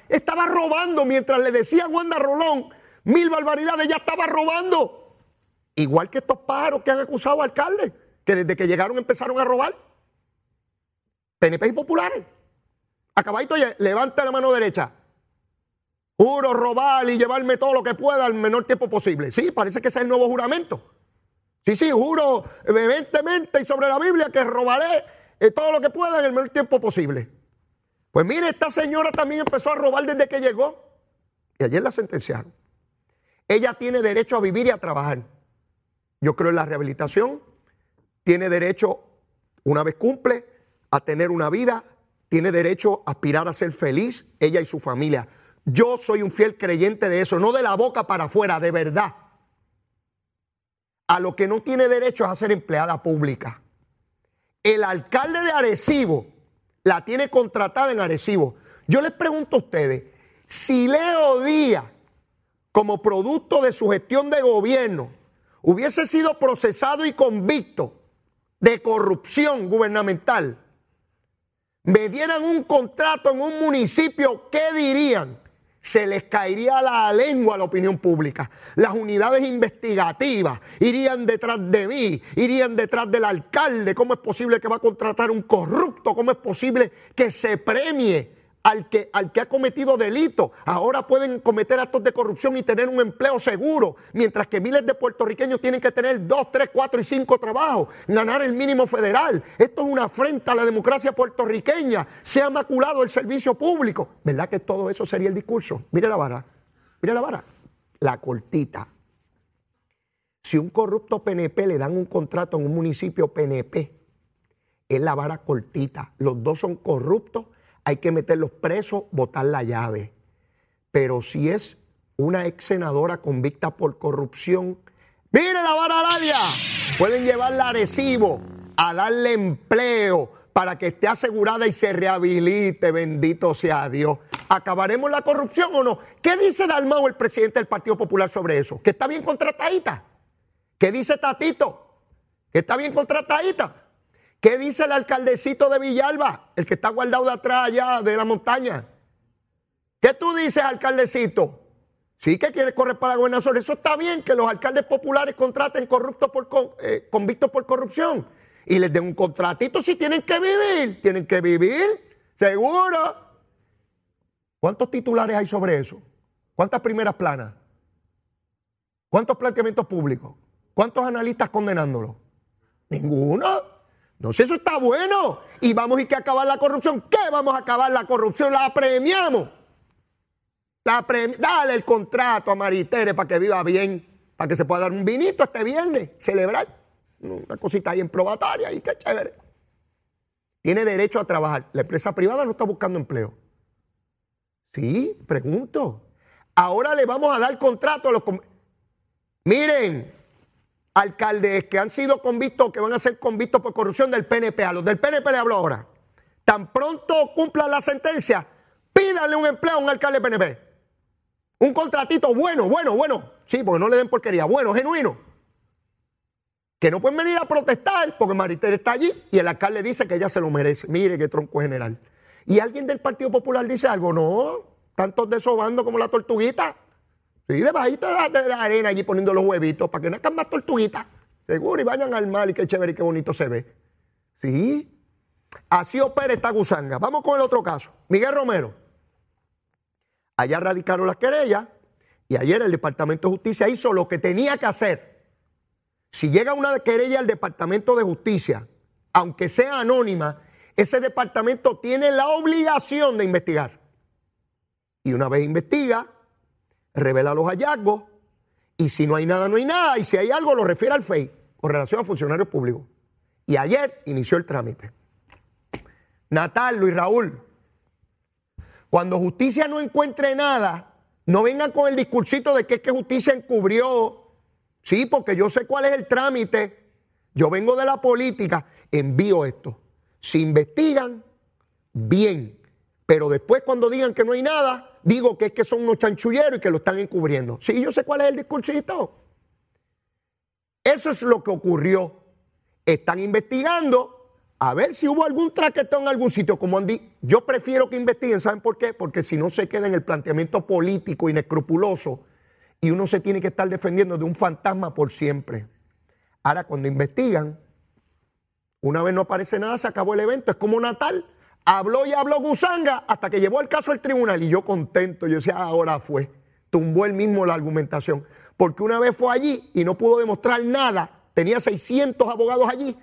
Estaba robando mientras le decía a Wanda Rolón mil barbaridades, ella estaba robando. Igual que estos pájaros que han acusado al alcalde, que desde que llegaron empezaron a robar. PNP y populares. Acabadito, levanta la mano derecha. Juro robar y llevarme todo lo que pueda al menor tiempo posible. Sí, parece que ese es el nuevo juramento. Sí, sí, juro vehementemente y sobre la Biblia que robaré eh, todo lo que pueda en el menor tiempo posible. Pues mire, esta señora también empezó a robar desde que llegó. Y ayer la sentenciaron. Ella tiene derecho a vivir y a trabajar. Yo creo en la rehabilitación. Tiene derecho, una vez cumple, a tener una vida. Tiene derecho a aspirar a ser feliz, ella y su familia. Yo soy un fiel creyente de eso, no de la boca para afuera, de verdad. A lo que no tiene derecho es a ser empleada pública. El alcalde de Arecibo la tiene contratada en Arecibo. Yo les pregunto a ustedes, si Leo Díaz, como producto de su gestión de gobierno, hubiese sido procesado y convicto de corrupción gubernamental, me dieran un contrato en un municipio, ¿qué dirían? se les caería la lengua a la opinión pública. Las unidades investigativas irían detrás de mí, irían detrás del alcalde. ¿Cómo es posible que va a contratar un corrupto? ¿Cómo es posible que se premie al que, al que ha cometido delito. Ahora pueden cometer actos de corrupción y tener un empleo seguro, mientras que miles de puertorriqueños tienen que tener dos, tres, cuatro y cinco trabajos, ganar el mínimo federal. Esto es una afrenta a la democracia puertorriqueña. Se ha maculado el servicio público. ¿Verdad que todo eso sería el discurso? Mire la vara, mire la vara, la cortita. Si un corrupto PNP le dan un contrato en un municipio PNP, es la vara cortita. Los dos son corruptos hay que meterlos presos, botar la llave. Pero si es una ex senadora convicta por corrupción, mire la vara Ladia, pueden llevarla a recibo, a darle empleo para que esté asegurada y se rehabilite, bendito sea Dios. ¿Acabaremos la corrupción o no? ¿Qué dice Dalmau, el presidente del Partido Popular, sobre eso? ¿Que está bien contratadita? ¿Qué dice Tatito? ¿Que está bien contratadita? ¿Qué dice el alcaldecito de Villalba, el que está guardado de atrás allá de la montaña? ¿Qué tú dices, alcaldecito? Sí que quiere correr para la gobernación. Eso está bien que los alcaldes populares contraten corruptos por, eh, convictos por corrupción y les den un contratito si tienen que vivir. Tienen que vivir, seguro. ¿Cuántos titulares hay sobre eso? ¿Cuántas primeras planas? ¿Cuántos planteamientos públicos? ¿Cuántos analistas condenándolo? Ninguno. No sé, eso está bueno. Y vamos a que acabar la corrupción. ¿Qué vamos a acabar la corrupción? La premiamos. La Dale el contrato a Maritere para que viva bien, para que se pueda dar un vinito este viernes, celebrar. Una cosita ahí en probataria y qué chévere. Tiene derecho a trabajar. La empresa privada no está buscando empleo. Sí, pregunto. Ahora le vamos a dar contrato a los... Miren, alcaldes que han sido convictos, que van a ser convictos por corrupción del PNP. A los del PNP le hablo ahora. Tan pronto cumplan la sentencia, pídanle un empleo a un alcalde PNP. Un contratito bueno, bueno, bueno. Sí, porque no le den porquería. Bueno, genuino. Que no pueden venir a protestar porque Maritel está allí y el alcalde dice que ella se lo merece. Mire qué tronco general. Y alguien del Partido Popular dice algo. No, tantos desobando como la tortuguita. Sí, debajito de la, arena allí poniendo los huevitos para que nazcan más tortuguitas. Seguro, y vayan al mar y qué chévere y qué bonito se ve. Sí. Así opera esta gusanga. Vamos con el otro caso. Miguel Romero. Allá radicaron las querellas y ayer el Departamento de Justicia hizo lo que tenía que hacer. Si llega una querella al Departamento de Justicia, aunque sea anónima, ese departamento tiene la obligación de investigar. Y una vez investiga, revela los hallazgos y si no hay nada, no hay nada. Y si hay algo, lo refiere al FEI con relación a funcionarios públicos. Y ayer inició el trámite. Natal, Luis Raúl. Cuando justicia no encuentre nada, no vengan con el discursito de que es que justicia encubrió. Sí, porque yo sé cuál es el trámite. Yo vengo de la política, envío esto. Si investigan, bien. Pero después cuando digan que no hay nada, digo que es que son unos chanchulleros y que lo están encubriendo. Sí, yo sé cuál es el discursito. Eso es lo que ocurrió. Están investigando a ver si hubo algún traquetón en algún sitio, como Andy. Yo prefiero que investiguen, ¿saben por qué? Porque si no se queda en el planteamiento político inescrupuloso y uno se tiene que estar defendiendo de un fantasma por siempre. Ahora, cuando investigan, una vez no aparece nada, se acabó el evento. Es como Natal. Habló y habló Gusanga hasta que llevó el caso al tribunal y yo contento. Yo decía, ahora fue. Tumbó él mismo la argumentación. Porque una vez fue allí y no pudo demostrar nada. Tenía 600 abogados allí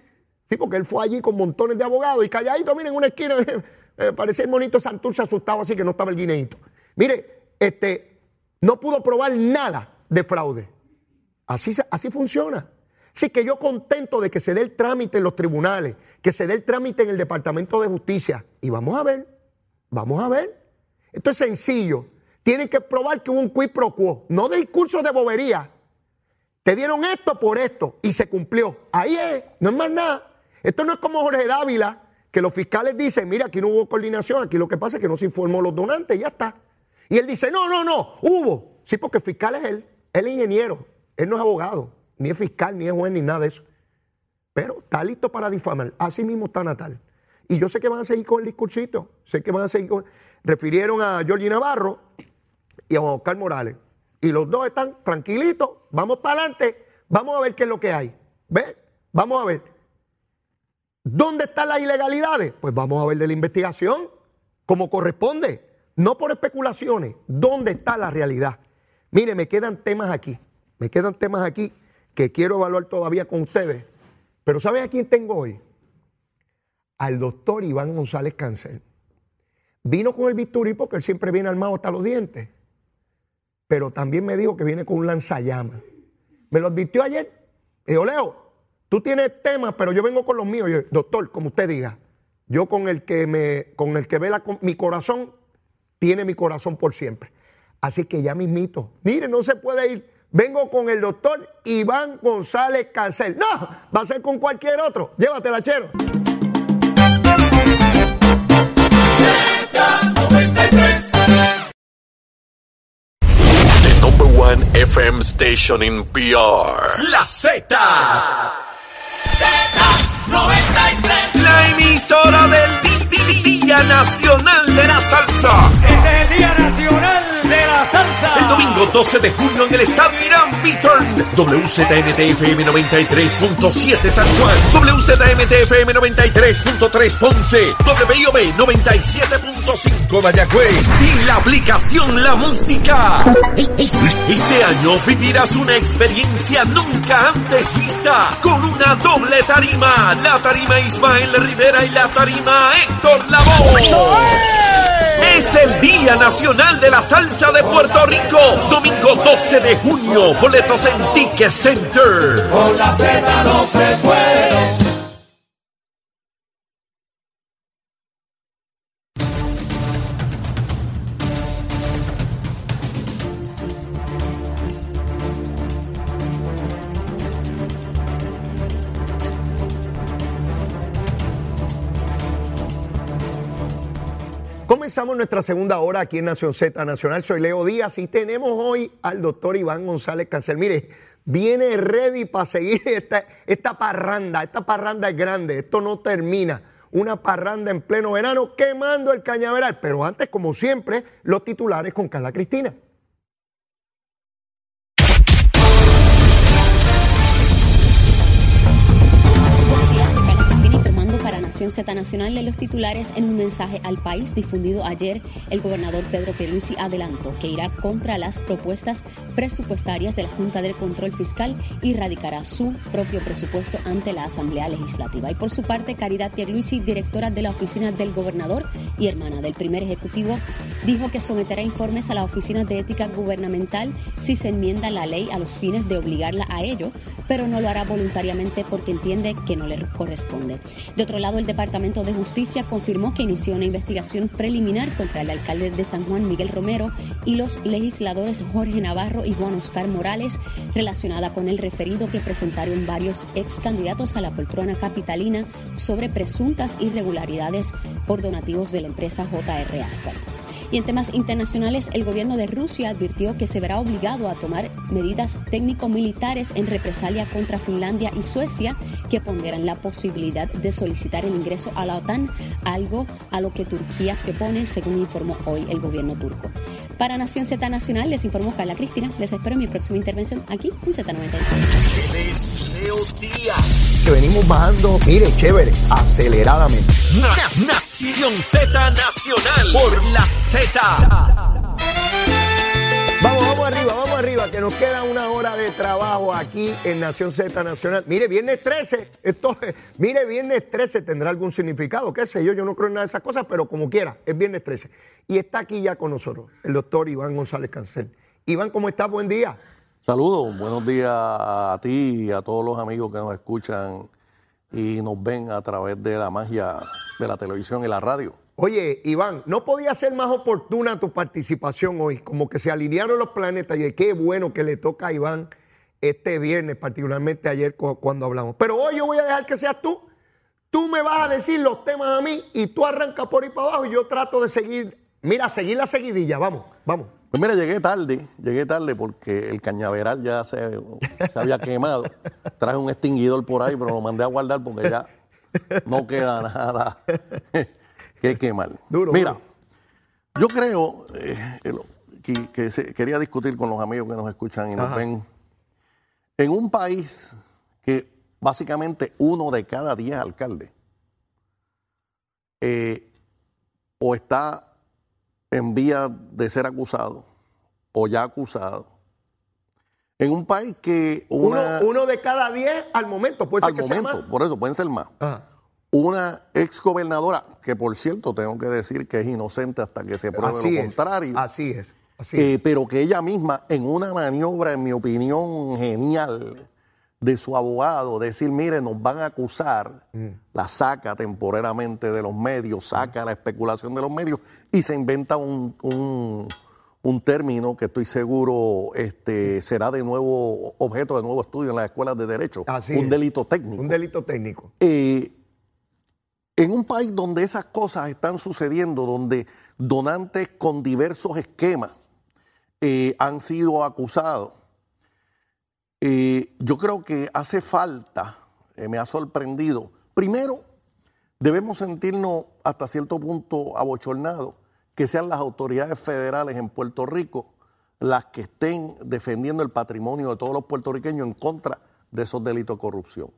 porque él fue allí con montones de abogados y calladito, miren, en una esquina, eh, parecía el monito Santurce asustado así que no estaba el guineito. Mire, este, no pudo probar nada de fraude. Así, así funciona. Así que yo contento de que se dé el trámite en los tribunales, que se dé el trámite en el Departamento de Justicia. Y vamos a ver, vamos a ver. Esto es sencillo. Tienen que probar que hubo un quid pro quo, no discursos de bobería. Te dieron esto por esto y se cumplió. Ahí es, no es más nada. Esto no es como Jorge Dávila, que los fiscales dicen, mira, aquí no hubo coordinación, aquí lo que pasa es que no se informó los donantes ya está. Y él dice, no, no, no, hubo. Sí, porque el fiscal es él, él es ingeniero, él no es abogado, ni es fiscal, ni es juez, ni nada de eso. Pero está listo para difamar. Así mismo está Natal. Y yo sé que van a seguir con el discursito, sé que van a seguir con... Refirieron a Georgie Navarro y a Oscar Morales. Y los dos están tranquilitos, vamos para adelante, vamos a ver qué es lo que hay. ¿Ve? Vamos a ver. ¿Dónde están las ilegalidades? Pues vamos a ver de la investigación, como corresponde, no por especulaciones. ¿Dónde está la realidad? Mire, me quedan temas aquí, me quedan temas aquí que quiero evaluar todavía con ustedes. Pero ¿saben a quién tengo hoy? Al doctor Iván González Cancel. Vino con el bisturí porque él siempre viene armado hasta los dientes. Pero también me dijo que viene con un lanzallamas. Me lo advirtió ayer. Y Leo, Tú tienes temas, pero yo vengo con los míos. doctor, como usted diga, yo con el que me, con el que vela mi corazón, tiene mi corazón por siempre. Así que ya mismito. Mire, no se puede ir. Vengo con el doctor Iván González Cancel. No, va a ser con cualquier otro. Llévatela, chero. The number one FM station in PR. La Z. Z93. La emisora del Día Nacional de la Salsa. Este es el Día Nacional de la Salsa. El domingo 12 de junio en el Estadio Irán Beaturn. WZMTFM 93.7 San Juan. WZMTFM 93.3 Ponce. WIOB 97.5 Mayagüez. Y la aplicación La Música. Este año vivirás una experiencia nunca antes vista. Con una doble tarima. La tarima Ismael Rivera y la tarima Héctor Lavoe. Es el Día Nacional de la Salsa de Puerto Rico. Domingo 12 de junio. Boletos en Ticket Center. Con la Z no se puede. Comenzamos nuestra segunda hora aquí en Nación Z Nacional. Soy Leo Díaz y tenemos hoy al doctor Iván González Cancel. Mire, viene ready para seguir esta, esta parranda. Esta parranda es grande, esto no termina. Una parranda en pleno verano quemando el cañaveral. Pero antes, como siempre, los titulares con Carla Cristina. Nación Z Nacional de los titulares en un mensaje al país difundido ayer, el gobernador Pedro Pierluisi adelantó que irá contra las propuestas presupuestarias de la Junta del Control Fiscal y radicará su propio presupuesto ante la Asamblea Legislativa. Y por su parte, Caridad Pierluisi, directora de la Oficina del Gobernador y hermana del primer ejecutivo, dijo que someterá informes a la Oficina de Ética Gubernamental si se enmienda la ley a los fines de obligarla a ello, pero no lo hará voluntariamente porque entiende que no le corresponde. De otro lado, el Departamento de Justicia confirmó que inició una investigación preliminar contra el alcalde de San Juan, Miguel Romero, y los legisladores Jorge Navarro y Juan Oscar Morales, relacionada con el referido que presentaron varios ex candidatos a la poltrona capitalina sobre presuntas irregularidades por donativos de la empresa JR Asphalt. Y en temas internacionales, el gobierno de Rusia advirtió que se verá obligado a tomar medidas técnico-militares en represalia contra Finlandia y Suecia que ponderan la posibilidad de solicitar el ingreso a la OTAN, algo a lo que Turquía se opone, según informó hoy el gobierno turco. Para Nación Z Nacional, les informó Carla Cristina. Les espero en mi próxima intervención aquí en Z93. Leo Díaz. Que venimos bajando, mire, chévere, aceleradamente. Nación Z Nacional por la Z. Vamos, arriba, vamos arriba, que nos queda una hora de trabajo aquí en Nación Z Nacional. Mire, viernes 13, esto, mire, viernes 13 tendrá algún significado, qué sé yo, yo no creo en nada de esas cosas, pero como quiera, es viernes 13. Y está aquí ya con nosotros el doctor Iván González Cancel. Iván, ¿cómo estás? Buen día. Saludos, buenos días a ti y a todos los amigos que nos escuchan y nos ven a través de la magia de la televisión y la radio. Oye, Iván, no podía ser más oportuna tu participación hoy, como que se alinearon los planetas y qué bueno que le toca a Iván este viernes, particularmente ayer cuando hablamos. Pero hoy yo voy a dejar que seas tú. Tú me vas a decir los temas a mí y tú arrancas por ahí para abajo y yo trato de seguir, mira, seguir la seguidilla, vamos, vamos. Pues mira, llegué tarde, llegué tarde porque el cañaveral ya se, se había quemado. Traje un extinguidor por ahí, pero lo mandé a guardar porque ya no queda nada que quemar. Duro, mira, duro. yo creo eh, que, que se- quería discutir con los amigos que nos escuchan y nos Ajá. ven. En un país que básicamente uno de cada diez alcaldes eh, o está en vía de ser acusado o ya acusado. En un país que una, Uno, uno de cada diez al momento, puede ser al que sea momento, más. por eso pueden ser más. Ajá. Una ex gobernadora, que por cierto tengo que decir que es inocente hasta que se pruebe Así lo es. contrario, Así es. Así eh, es. pero que ella misma, en una maniobra, en mi opinión, genial de su abogado, decir, mire, nos van a acusar, Mm. la saca temporalmente de los medios, saca la especulación de los medios y se inventa un, un- un término que estoy seguro este, será de nuevo objeto de nuevo estudio en las escuelas de derecho, Así un es. delito técnico. Un delito técnico. Eh, en un país donde esas cosas están sucediendo, donde donantes con diversos esquemas eh, han sido acusados, eh, yo creo que hace falta, eh, me ha sorprendido, primero, debemos sentirnos hasta cierto punto abochornados que sean las autoridades federales en Puerto Rico las que estén defendiendo el patrimonio de todos los puertorriqueños en contra de esos delitos de corrupción.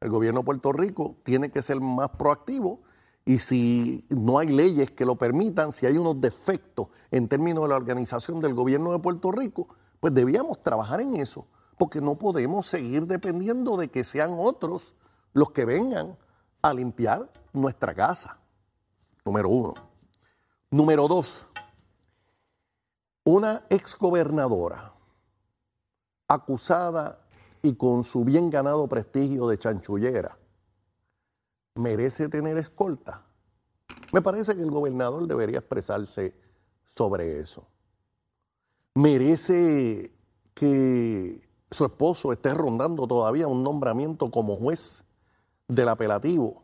El gobierno de Puerto Rico tiene que ser más proactivo y si no hay leyes que lo permitan, si hay unos defectos en términos de la organización del gobierno de Puerto Rico, pues debíamos trabajar en eso, porque no podemos seguir dependiendo de que sean otros los que vengan a limpiar nuestra casa. Número uno. Número dos, una exgobernadora acusada y con su bien ganado prestigio de chanchullera, merece tener escolta. Me parece que el gobernador debería expresarse sobre eso. Merece que su esposo esté rondando todavía un nombramiento como juez del apelativo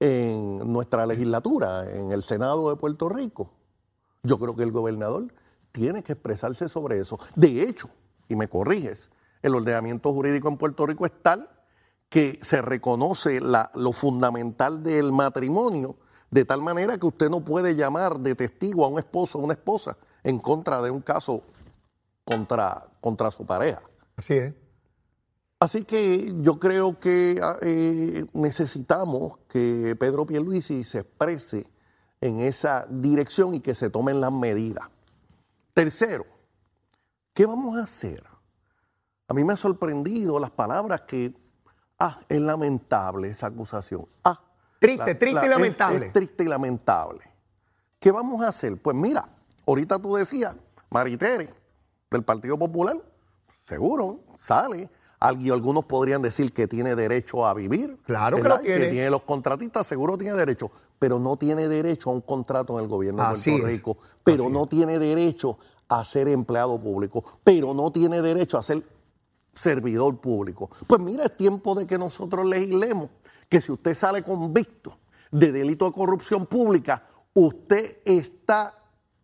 en nuestra legislatura, en el Senado de Puerto Rico. Yo creo que el gobernador tiene que expresarse sobre eso. De hecho, y me corriges, el ordenamiento jurídico en Puerto Rico es tal que se reconoce la- lo fundamental del matrimonio, de tal manera que usted no puede llamar de testigo a un esposo o una esposa en contra de un caso contra, contra su pareja. Así es. Así que yo creo que ah, eh, necesitamos que Pedro Pierluisi se exprese en esa dirección y que se tomen las medidas. Tercero, ¿qué vamos a hacer? A mí me ha sorprendido las palabras que, ah, es lamentable esa acusación. Ah, Triste, triste y lamentable. es triste y lamentable. ¿Qué vamos a hacer? Pues mira, ahorita tú decías, Maritere, del Partido Popular, seguro, sale algunos podrían decir que tiene derecho a vivir. Claro que lo tiene. Que tiene los contratistas, seguro tiene derecho, pero no tiene derecho a un contrato en el gobierno de Puerto Rico, pero no tiene derecho a ser empleado público, pero no tiene derecho a ser servidor público. Pues mira, es tiempo de que nosotros legislemos que si usted sale convicto de delito de corrupción pública, usted está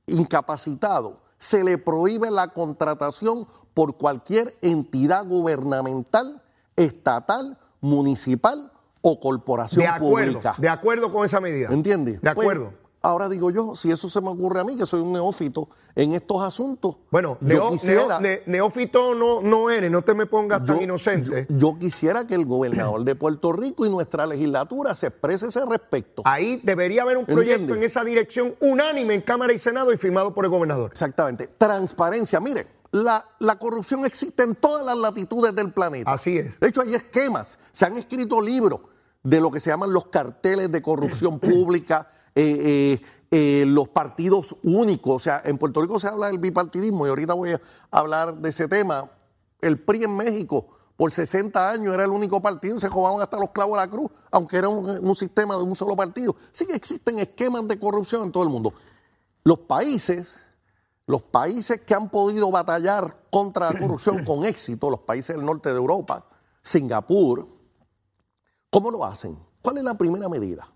incapacitado. Se le prohíbe la contratación por cualquier entidad gubernamental, estatal, municipal o corporación de acuerdo, pública. De acuerdo con esa medida. ¿Entiendes? De pues, acuerdo. Ahora digo yo, si eso se me ocurre a mí, que soy un neófito en estos asuntos. Bueno, yo quisiera, neófito no, no eres, no te me pongas tan inocente. Yo, quisiera que el gobernador de Puerto Rico y nuestra legislatura se exprese ese respecto. Ahí debería haber un proyecto en esa dirección unánime en Cámara y Senado y firmado por el gobernador. Exactamente. Transparencia. Mire, la, corrupción existe en todas las latitudes del planeta. Así es. De hecho, hay esquemas, se han escrito libros de lo que se llaman los carteles de corrupción pública, eh, eh, eh, los partidos únicos. O sea, en Puerto Rico se habla del bipartidismo y ahorita voy a hablar de ese tema. El PRI en México por 60 años era el único partido, se robaban hasta los clavos de la cruz, aunque era un, un sistema de un solo partido. Sí que existen esquemas de corrupción en todo el mundo. Los países los países que han podido batallar contra la corrupción con éxito, los países del norte de Europa, Singapur, ¿cómo lo hacen? ¿Cuál es la primera medida?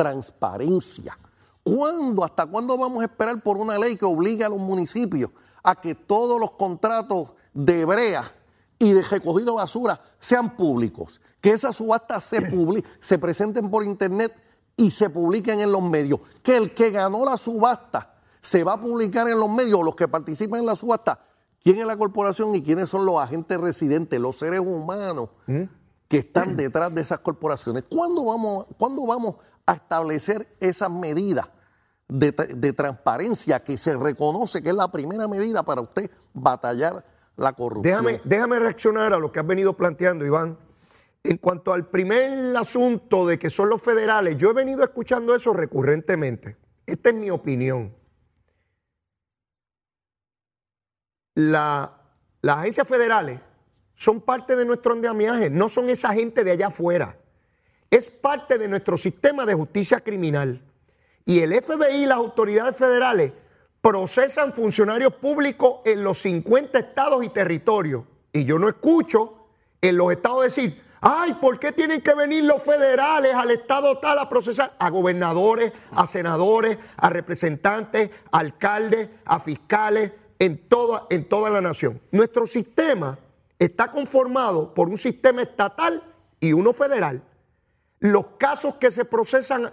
Transparencia. ¿Cuándo, hasta cuándo vamos a esperar por una ley que obligue a los municipios a que todos los contratos de brea y de recogido de basura sean públicos? Que esas subastas se, se presenten por internet y se publiquen en los medios. Que el que ganó la subasta se va a publicar en los medios, los que participan en la subasta, quién es la corporación y quiénes son los agentes residentes, los seres humanos ¿Mm? que están detrás de esas corporaciones. ¿Cuándo vamos, ¿cuándo vamos a establecer esas medidas de, transparencia que se reconoce que es la primera medida para usted batallar la corrupción? Déjame, reaccionar a lo que has venido planteando, Iván. En cuanto al primer asunto de que son los federales, yo he venido escuchando eso recurrentemente. Esta es mi opinión. las agencias federales son parte de nuestro andamiaje, no son esa gente de allá afuera. Es parte de nuestro sistema de justicia criminal. Y el FBI y las autoridades federales procesan funcionarios públicos en los 50 estados y territorios. Y yo no escucho en los estados decir, ay, ¿por qué tienen que venir los federales al estado tal a procesar? A gobernadores, a senadores, a representantes, a alcaldes, a fiscales, en toda, en toda la nación. Nuestro sistema está conformado por un sistema estatal y uno federal. Los casos que se procesan,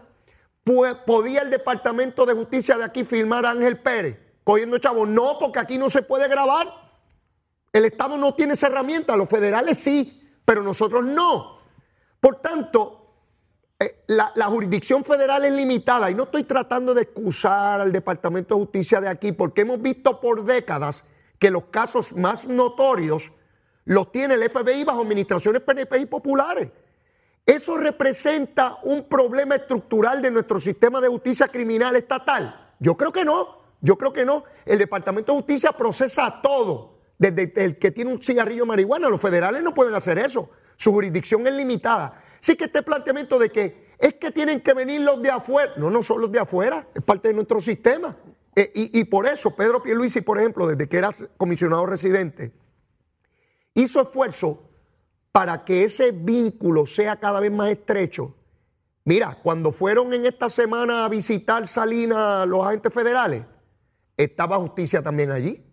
¿podía el Departamento de Justicia de aquí firmar a Ángel Pérez cogiendo chavos? No, porque aquí no se puede grabar. El Estado no tiene esa herramienta, los federales sí, pero nosotros no. Por tanto, eh, la, jurisdicción federal es limitada y no estoy tratando de excusar al Departamento de Justicia de aquí porque hemos visto por décadas que los casos más notorios los tiene el FBI bajo administraciones PNP y populares. ¿Eso representa un problema estructural de nuestro sistema de justicia criminal estatal? Yo creo que no, yo creo que no. El Departamento de Justicia procesa todo, desde el que tiene un cigarrillo de marihuana. Los federales no pueden hacer eso. Su jurisdicción es limitada. Sí que este planteamiento de que es que tienen que venir los de afuera, no, no son los de afuera, es parte de nuestro sistema. Eh, y, por eso Pedro Pierluisi, por ejemplo, desde que era comisionado residente, hizo esfuerzo para que ese vínculo sea cada vez más estrecho. Mira, cuando fueron en esta semana a visitar Salinas los agentes federales, estaba justicia también allí.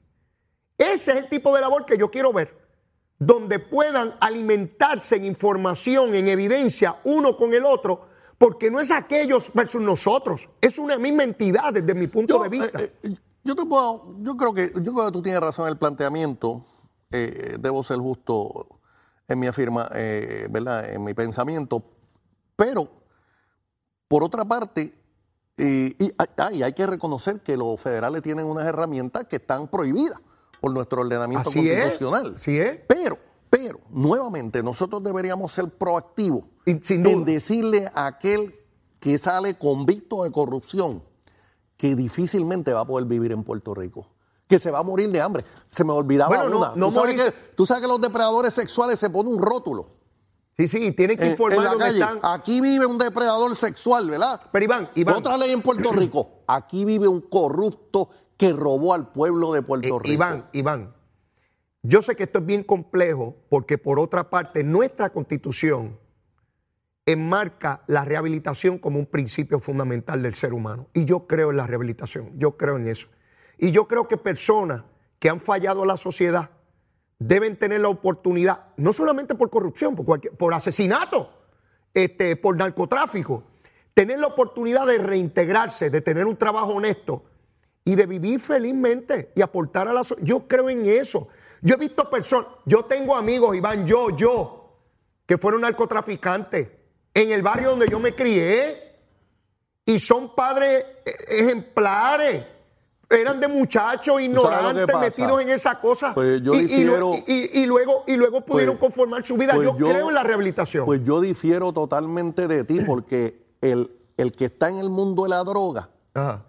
Ese es el tipo de labor que yo quiero ver donde puedan alimentarse en información, en evidencia, uno con el otro, porque no es aquellos versus nosotros, es una misma entidad desde mi punto de vista. Eh, eh, yo te puedo, yo creo que, yo creo que tú tienes razón en el planteamiento, eh, debo ser justo en mi afirma, ¿verdad? En mi pensamiento, pero por otra parte, y, hay que reconocer que los federales tienen unas herramientas que están prohibidas por nuestro ordenamiento constitucional. Es, es. Pero, pero, nuevamente, nosotros deberíamos ser proactivos en decirle a aquel que sale convicto de corrupción que difícilmente va a poder vivir en Puerto Rico, que se va a morir de hambre. Se me olvidaba Bueno, no- una. no ¿Tú, sabes que, tú sabes que los depredadores sexuales se ponen un rótulo Sí, sí, tienen que en, informar en la dónde calle. están. Aquí vive un depredador sexual, ¿verdad? Pero Iván, Iván, Otra ley en Puerto Rico. Aquí vive un corrupto que robó al pueblo de Puerto eh, Rico. Iván, Iván, yo sé que esto es bien complejo porque por otra parte nuestra constitución enmarca la rehabilitación como un principio fundamental del ser humano. Y yo creo en la rehabilitación, yo creo en eso. Y yo creo que personas que han fallado a la sociedad deben tener la oportunidad, no solamente por corrupción, por, asesinato, este, por narcotráfico, tener la oportunidad de reintegrarse, de tener un trabajo honesto y de vivir felizmente y aportar a la sociedad. Yo creo en eso. Yo he visto personas, yo tengo amigos, Iván, yo, yo, que fueron narcotraficantes en el barrio donde yo me crié y son padres eh, ejemplares. Eran de muchachos ignorantes metidos en esa cosa. Pues yo y, y lo- difiero- y- y luego, y luego pudieron Pues- conformar su vida. pues yo, creo en la rehabilitación. Pues yo difiero totalmente de ti porque el, el que está en el mundo de la droga Ajá.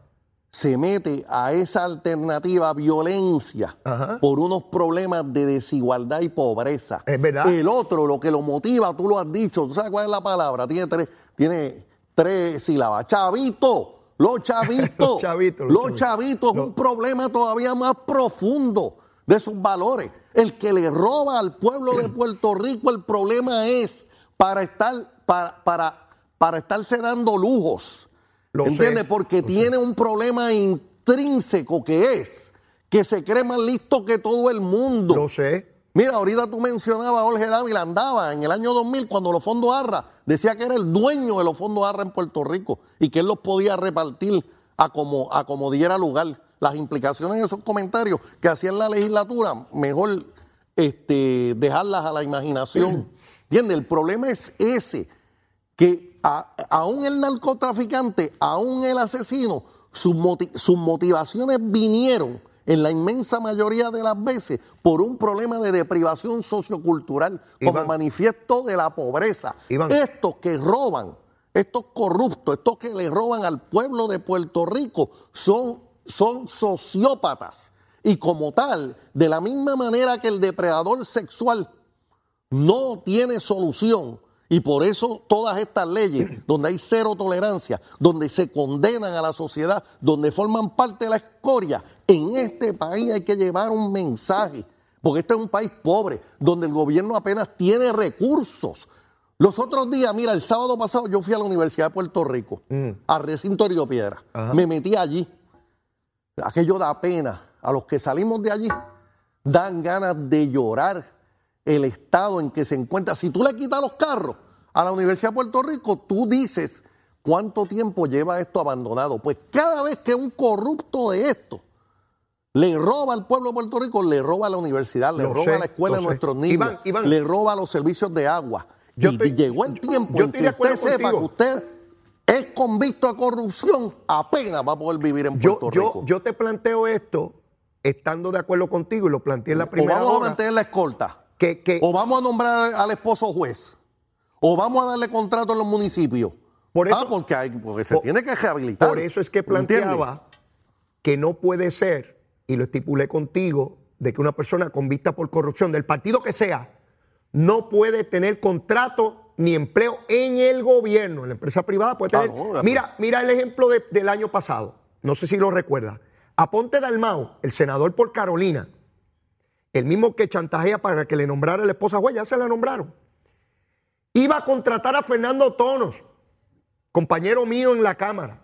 se mete a esa alternativa violencia Ajá. por unos problemas de desigualdad y pobreza. Es verdad. El otro, lo que lo motiva, tú lo has dicho, ¿tú sabes cuál es la palabra? Tiene tres, tiene tres sílabas. Chavito, los chavitos. Los chavitos, los Los chavitos. chavitos es un problema todavía más profundo de sus valores. El que le roba al pueblo de Puerto Rico, el problema es para estar, para, para, para estarse dando lujos. Lo ¿Entiendes? sé, Porque tiene un problema intrínseco que es que se cree más listo que todo el mundo. Lo sé. Mira, ahorita tú mencionabas a Jorge Dávila, andaba en el año 2000 cuando los fondos ARRA, decía que era el dueño de los fondos ARRA en Puerto Rico y que él los podía repartir a como, a como diera lugar. Las implicaciones de esos comentarios que hacía en la legislatura, mejor este, dejarlas a la imaginación. ¿Entiendes? El problema es ese, que aún el narcotraficante, aún el asesino, sus, sus motivaciones vinieron en la inmensa mayoría de las veces por un problema de deprivación sociocultural como Iván. manifiesto de la pobreza. Iván. Estos que roban, estos corruptos, estos que le roban al pueblo de Puerto Rico son, son sociópatas. Y como tal, de la misma manera que el depredador sexual no tiene solución. Y por eso todas estas leyes, donde hay cero tolerancia, donde se condenan a la sociedad, donde forman parte de la escoria, en este país hay que llevar un mensaje. Porque este es un país pobre, donde el gobierno apenas tiene recursos. Los otros días, mira, el sábado pasado yo fui a la Universidad de Puerto Rico, al recinto Río Piedra. Me metí allí. Aquello da pena. A los que salimos de allí, dan ganas de llorar el estado en que se encuentra. Si tú le quitas los carros a la Universidad de Puerto Rico, tú dices cuánto tiempo lleva esto abandonado. Pues cada vez que un corrupto de esto le roba al pueblo de Puerto Rico, le roba a la universidad, le Lo roba sé, a la escuela sé. nuestros niños, Iván, Iván. le roba los servicios de agua. Yo y estoy- llegó el tiempo yo en que usted sepa contigo. que usted es convicto a corrupción, apenas va a poder vivir en Puerto Rico. yo te planteo esto estando de acuerdo contigo y lo planteé en la o primera vamos a mantener la escolta. que, que O vamos a nombrar al esposo juez. O vamos a darle contrato a los municipios. Por eso- ah, porque, hay- porque se por- tiene que rehabilitar. por eso es que ¿Entiendes? planteaba que no puede ser, y lo estipulé contigo, de que una persona convicta por corrupción, del partido que sea, no puede tener contrato ni empleo en el gobierno. En la empresa privada puede Claro, tener. mira, mira el ejemplo de- del año pasado. No sé si lo recuerdas. Aponte Dalmau, el senador por Carolina, el mismo que chantajea para que le nombrara la esposa juez, ya se la nombraron. Iba a contratar a Fernando Tonos, compañero mío en la Cámara.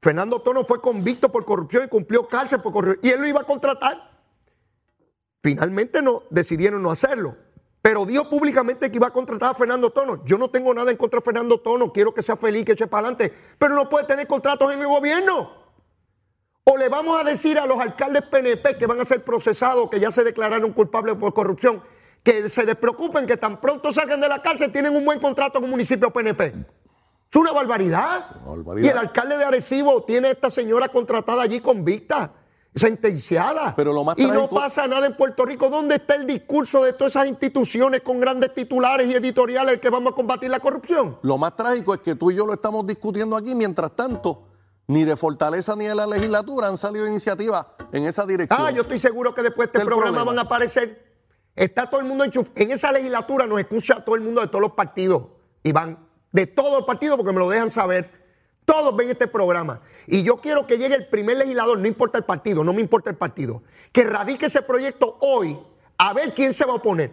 Fernando Tonos fue convicto por corrupción y cumplió cárcel por corrupción. Y él lo iba a contratar. Finalmente no, decidieron no hacerlo. Pero dijo públicamente que iba a contratar a Fernando Tonos. Yo no tengo nada en contra de Fernando Tonos. Quiero que sea feliz, que eche para adelante. Pero no puede tener contratos en el gobierno. O le vamos a decir a los alcaldes PNP que van a ser procesados, que ya se declararon culpables por corrupción, que se despreocupen, que tan pronto salgan de la cárcel tienen un buen contrato con municipio PNP. Es una barbaridad. Una barbaridad. Y el alcalde de Arecibo tiene a esta señora contratada allí convicta, sentenciada. Pero lo más y no pasa nada en Puerto Rico. ¿Dónde está el discurso de todas esas instituciones con grandes titulares y editoriales que vamos a combatir la corrupción? Lo más trágico es que tú y yo lo estamos discutiendo aquí, mientras tanto, ni de Fortaleza ni de la legislatura han salido iniciativas en esa dirección. Ah, yo estoy seguro que después de este programa problema. van a aparecer. Está todo el mundo enchuf- En esa legislatura nos escucha todo el mundo de todos los partidos. Y van de todos los partidos porque me lo dejan saber. Todos ven este programa. Y yo quiero que llegue el primer legislador, no importa el partido, no me importa el partido, que radique ese proyecto hoy a ver quién se va a oponer.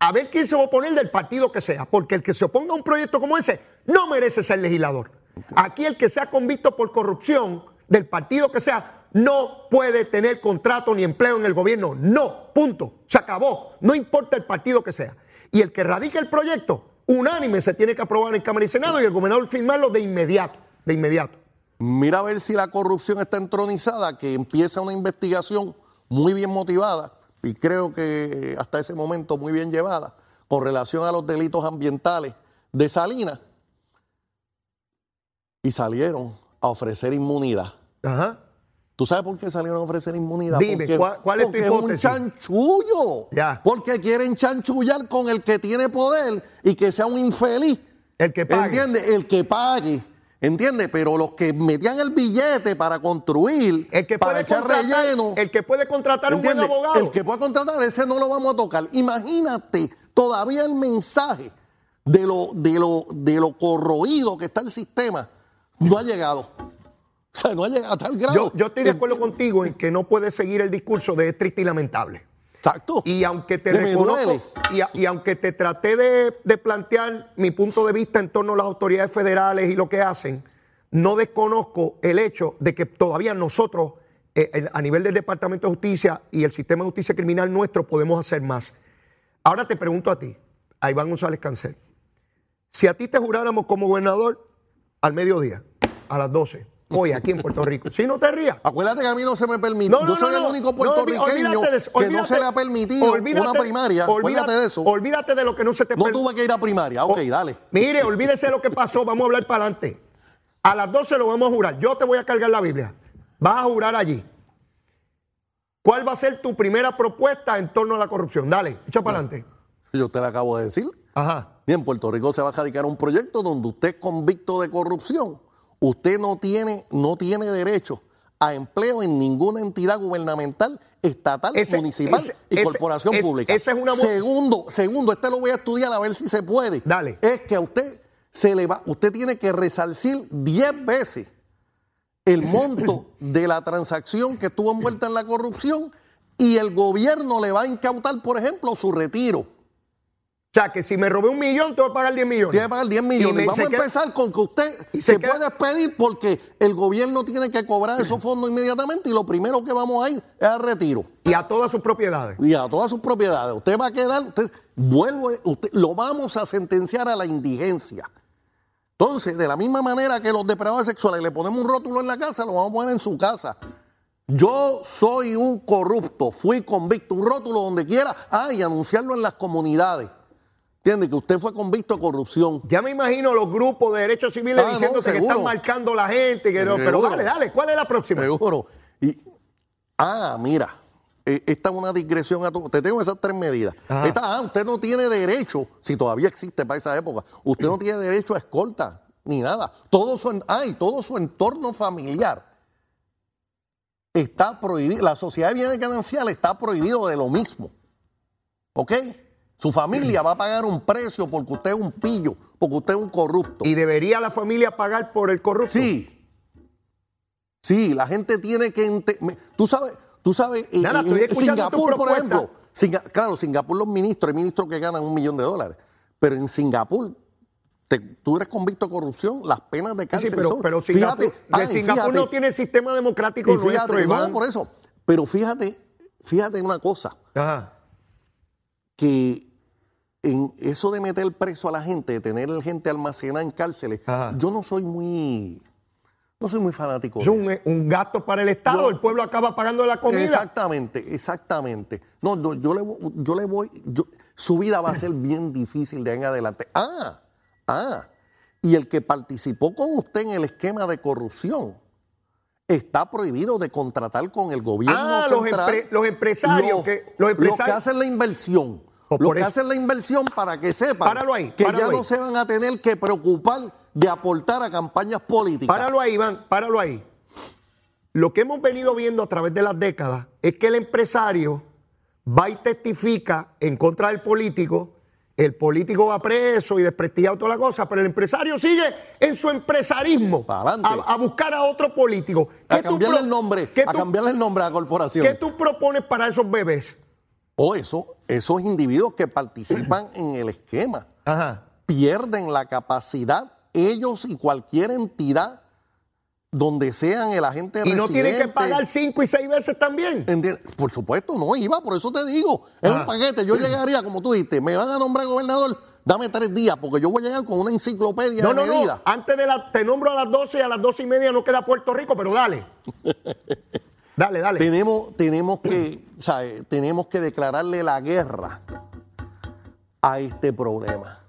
A ver quién se va a oponer del partido que sea. Porque el que se oponga a un proyecto como ese no merece ser legislador. Aquí el que sea convicto por corrupción del partido que sea no puede tener contrato ni empleo en el gobierno. No, punto. Se acabó. No importa el partido que sea. Y el que radique el proyecto, unánime se tiene que aprobar en Cámara y Senado y el gobernador firmarlo de inmediato. De inmediato. Mira a ver si la corrupción está entronizada, que empieza una investigación muy bien motivada y creo que hasta ese momento muy bien llevada con relación a los delitos ambientales de Salinas y salieron a ofrecer inmunidad. Ajá. ¿Tú sabes por qué salieron a ofrecer inmunidad? Dime, Porque- ¿cuál- cuál es tu porque es un hipótesis? chanchullo. Ya. Porque quieren chanchullar con el que tiene poder y que sea un infeliz. El que pague. ¿Entiendes? El que pague. ¿Entiendes? Pero los que metían el billete para construir, El que para echar relleno. el que puede contratar un buen abogado. El que puede contratar, ese no lo vamos a tocar. Imagínate todavía el mensaje de lo, de lo, de lo corroído que está el sistema. No ha llegado. O sea, no ha llegado a tal grado. Yo, yo estoy de acuerdo contigo en que no puedes seguir el discurso de es triste y lamentable. Exacto. Y aunque te reconozco, y, a- y aunque te traté de, de plantear mi punto de vista en torno a las autoridades federales y lo que hacen, no desconozco el hecho de que todavía nosotros, eh, el- a nivel del Departamento de Justicia y el sistema de justicia criminal nuestro, podemos hacer más. Ahora te pregunto a ti, a Iván González Cancel, si a ti te juráramos como gobernador al mediodía, a las 12, hoy aquí en Puerto Rico, si no te rías, Acuérdate que a mí no se me permite. no, no, Yo soy no, el único No, puertorriqueño olvídate de eso, que no olvídate- se le ha permitido olvídate- una primaria. olvídate- de eso. Olvídate de lo que no se te No tuve que ir a primaria. Ok, dale. Mire, olvídese de lo que pasó, vamos a hablar para adelante. A las 12 lo vamos a jurar. Yo te voy a cargar la Biblia. Vas a jurar allí. ¿Cuál va a ser tu primera propuesta en torno a la corrupción? Dale, echa para adelante. Yo te lo acabo de decir. Ajá. Y en Puerto Rico se va a radicar un proyecto donde usted es convicto de corrupción. Usted no tiene, no tiene derecho a empleo en ninguna entidad gubernamental, estatal, Ese- municipal ese- y ese- corporación pública. es una segundo, segundo, este lo voy a estudiar a ver si se puede. Dale. Es que a usted se le va, usted tiene que resarcir 10 veces el monto de la transacción que estuvo envuelta en la corrupción y el gobierno le va a incautar, por ejemplo, su retiro. O sea, que si me robé un millón, te voy a pagar 10 millones. Tiene que pagar 10 Y millones. me- Vamos a queda- empezar con que usted y se, se queda- puede pedir porque el gobierno tiene que cobrar esos fondos inmediatamente y lo primero que vamos a ir es al retiro Y a todas sus propiedades. y a todas sus propiedades. Usted va a quedar, usted vuelve, usted lo vamos a sentenciar a la indigencia. Entonces, de la misma manera que los depredadores sexuales le ponemos un rótulo en la casa, lo vamos a poner en su casa. Yo soy un corrupto, fui convicto, un rótulo donde quiera, ah, y anunciarlo en las comunidades. ¿Entiende? Que usted fue convicto de corrupción. Ya me imagino los grupos de derechos civiles Ah, no, diciéndose que están marcando la gente. Que no- pero dale, dale, ¿cuál es la próxima? Seguro. Y, ah, mira, eh, esta es una digresión a tu. Te tengo esas tres medidas. Esta, ah, usted no tiene derecho, si todavía existe para esa época, usted no tiene derecho a escolta ni nada. Todo su, ah, y todo su entorno familiar está prohibido. La sociedad de bienes gananciales está prohibido de lo mismo. ¿Ok? Su familia va a pagar un precio porque usted es un pillo, porque usted es un corrupto. ¿Y debería la familia pagar por el corrupto? Sí. Sí, la gente tiene que... ente- Tú sabes, tú sabes, en- Nada, en tu Singapur, por ejemplo, Singa- claro, Singapur los ministros, hay ministros que ganan un millón de dólares, pero en Singapur te- tú eres convicto de corrupción, las penas de Sí, cárcel pero, son... pero Singapur, fíjate, de ay, Singapur fíjate, no tiene sistema democrático y fíjate, nuestro, Iván. no, por eso, pero fíjate, fíjate una cosa, Ajá. que en eso de meter preso a la gente, de tener gente almacenada en cárceles, Ajá. yo no soy muy... No soy muy fanático Es de un, eso. un gasto para el Estado, Yo- el pueblo acaba pagando la comida. Exactamente, exactamente. No, no, yo le, yo le voy, yo- su vida va a ser bien difícil de ahí en adelante. Ah, ah, y el que participó con usted en el esquema de corrupción está prohibido de contratar con el gobierno Ah, los central. empre- los empresarios que- los empresarios- que hacen la inversión. Pues por que hacen la inversión para que sepan Páralo ahí, que páralo ya no se van a tener que preocupar de aportar a campañas políticas. Páralo ahí, Iván, páralo ahí. Lo que hemos venido viendo a través de las décadas es que el empresario va y testifica en contra del político, el político va preso y desprestigiado toda la cosa, pero el empresario sigue en su empresarismo a, a buscar a otro político. a ¿Qué tú cambiarle el nombre, a tú- cambiarle el nombre a la corporación. ¿Qué tú propones para esos bebés? O eso, esos individuos que participan en el esquema Ajá. pierden la capacidad, ellos y cualquier entidad donde sean el agente Y no tienen que pagar cinco y seis veces también. ¿Entiendes? Por supuesto, no iba, por eso te digo. Es un paquete. Yo llegaría, como tú dijiste, me van a nombrar gobernador, dame tres días, porque yo voy a llegar con una enciclopedia No, de no, no. medidas. Antes de la. Te nombro a las 12 y a las 12 y media no queda Puerto Rico, pero dale. Dale, dale. Tenemos, tenemos, que, ¿sabe? tenemos que declararle la guerra a este problema.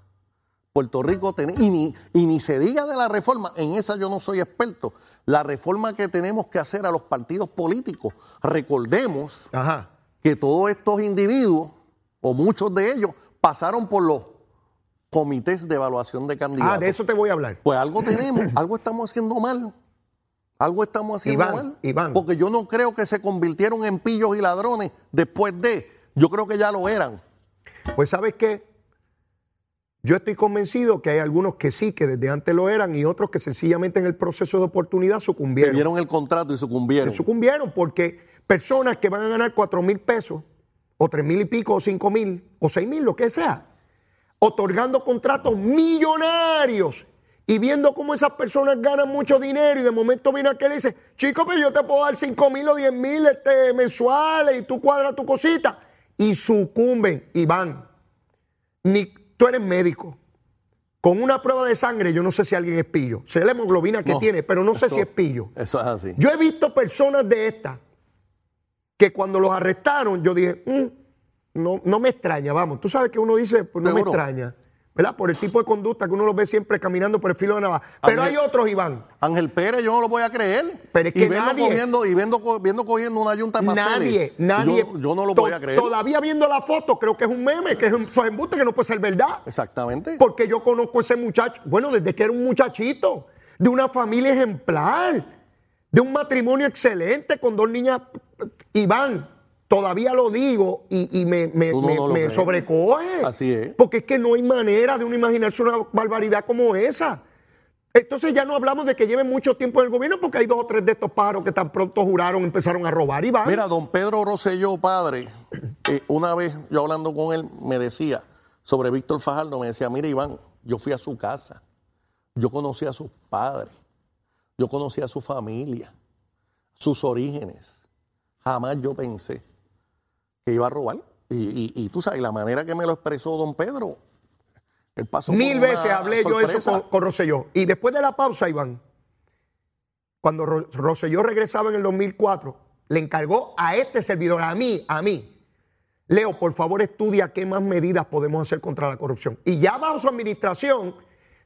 Puerto Rico, ten- y, ni, y ni se diga de la reforma, en esa yo no soy experto, la reforma que tenemos que hacer a los partidos políticos. Recordemos Ajá. que todos estos individuos, o muchos de ellos, pasaron por los comités de evaluación de candidatos. Ah, de eso te voy a hablar. Pues algo tenemos, algo estamos haciendo mal. Algo estamos haciendo Iván, mal. Iván. Porque yo no creo que se convirtieron en pillos y ladrones después de. Yo creo que ya lo eran. Pues, ¿sabes qué? Yo estoy convencido que hay algunos que sí, que desde antes lo eran, y otros que sencillamente en el proceso de oportunidad sucumbieron. vieron el contrato y sucumbieron. Que sucumbieron porque personas que van a ganar cuatro mil pesos, o tres mil y pico, o cinco mil, o seis mil, lo que sea, otorgando contratos millonarios y viendo cómo esas personas ganan mucho dinero y de momento viene aquel y dice, chico, pero yo te puedo dar cinco mil o diez mil este, mensuales y tú cuadras tu cosita. Y sucumben y van. Ni, tú eres médico. Con una prueba de sangre, yo no sé si alguien es pillo. Sé la hemoglobina que No, tiene, pero no sé eso- si es pillo. Eso es así. Yo he visto personas de estas que cuando los arrestaron, yo dije, "Mm, no, no me extraña, vamos. Tú sabes que uno dice, pues no me extraña, ¿verdad? Por el tipo de conducta que uno los ve siempre caminando por el filo de navaja. Pero Ángel- hay otros, Iván. Ángel Pérez, yo no lo voy a creer. Pero es y que viendo nadie- cogiendo, y viendo, viendo cogiendo una yunta de Nadie, pasteles. nadie. Yo, yo no lo voy a creer. Todavía viendo la foto, creo que es un meme, que es un embuste, que no puede ser verdad. Exactamente. Porque yo conozco a ese muchacho, bueno, desde que era un muchachito, de una familia ejemplar, de un matrimonio excelente con dos niñas. Iván, todavía lo digo y, y me, me- Tú no, me- no lo me crees. sobrecoge. Así es. Porque es que no hay manera de uno imaginarse una barbaridad como esa. Entonces ya no hablamos de que lleven mucho tiempo en el gobierno porque hay dos o tres de estos pájaros que tan pronto juraron empezaron a robar y van. Mira, don Pedro Rosselló, padre, eh, una vez yo hablando con él, me decía sobre Víctor Fajardo, me decía, mira Iván, yo fui a su casa, yo conocí a sus padres, yo conocí a su familia, sus orígenes. Jamás yo pensé que iba a robar. Y, y- y tú sabes, la manera que me lo expresó don Pedro, él pasó Mil veces hablé yo eso con, con Rosselló. Y después de la pausa, Iván, cuando Ro- Rosselló regresaba en el 2004, le encargó a este servidor, a mí, a mí, Leo, por favor estudia qué más medidas podemos hacer contra la corrupción. Y ya bajo su administración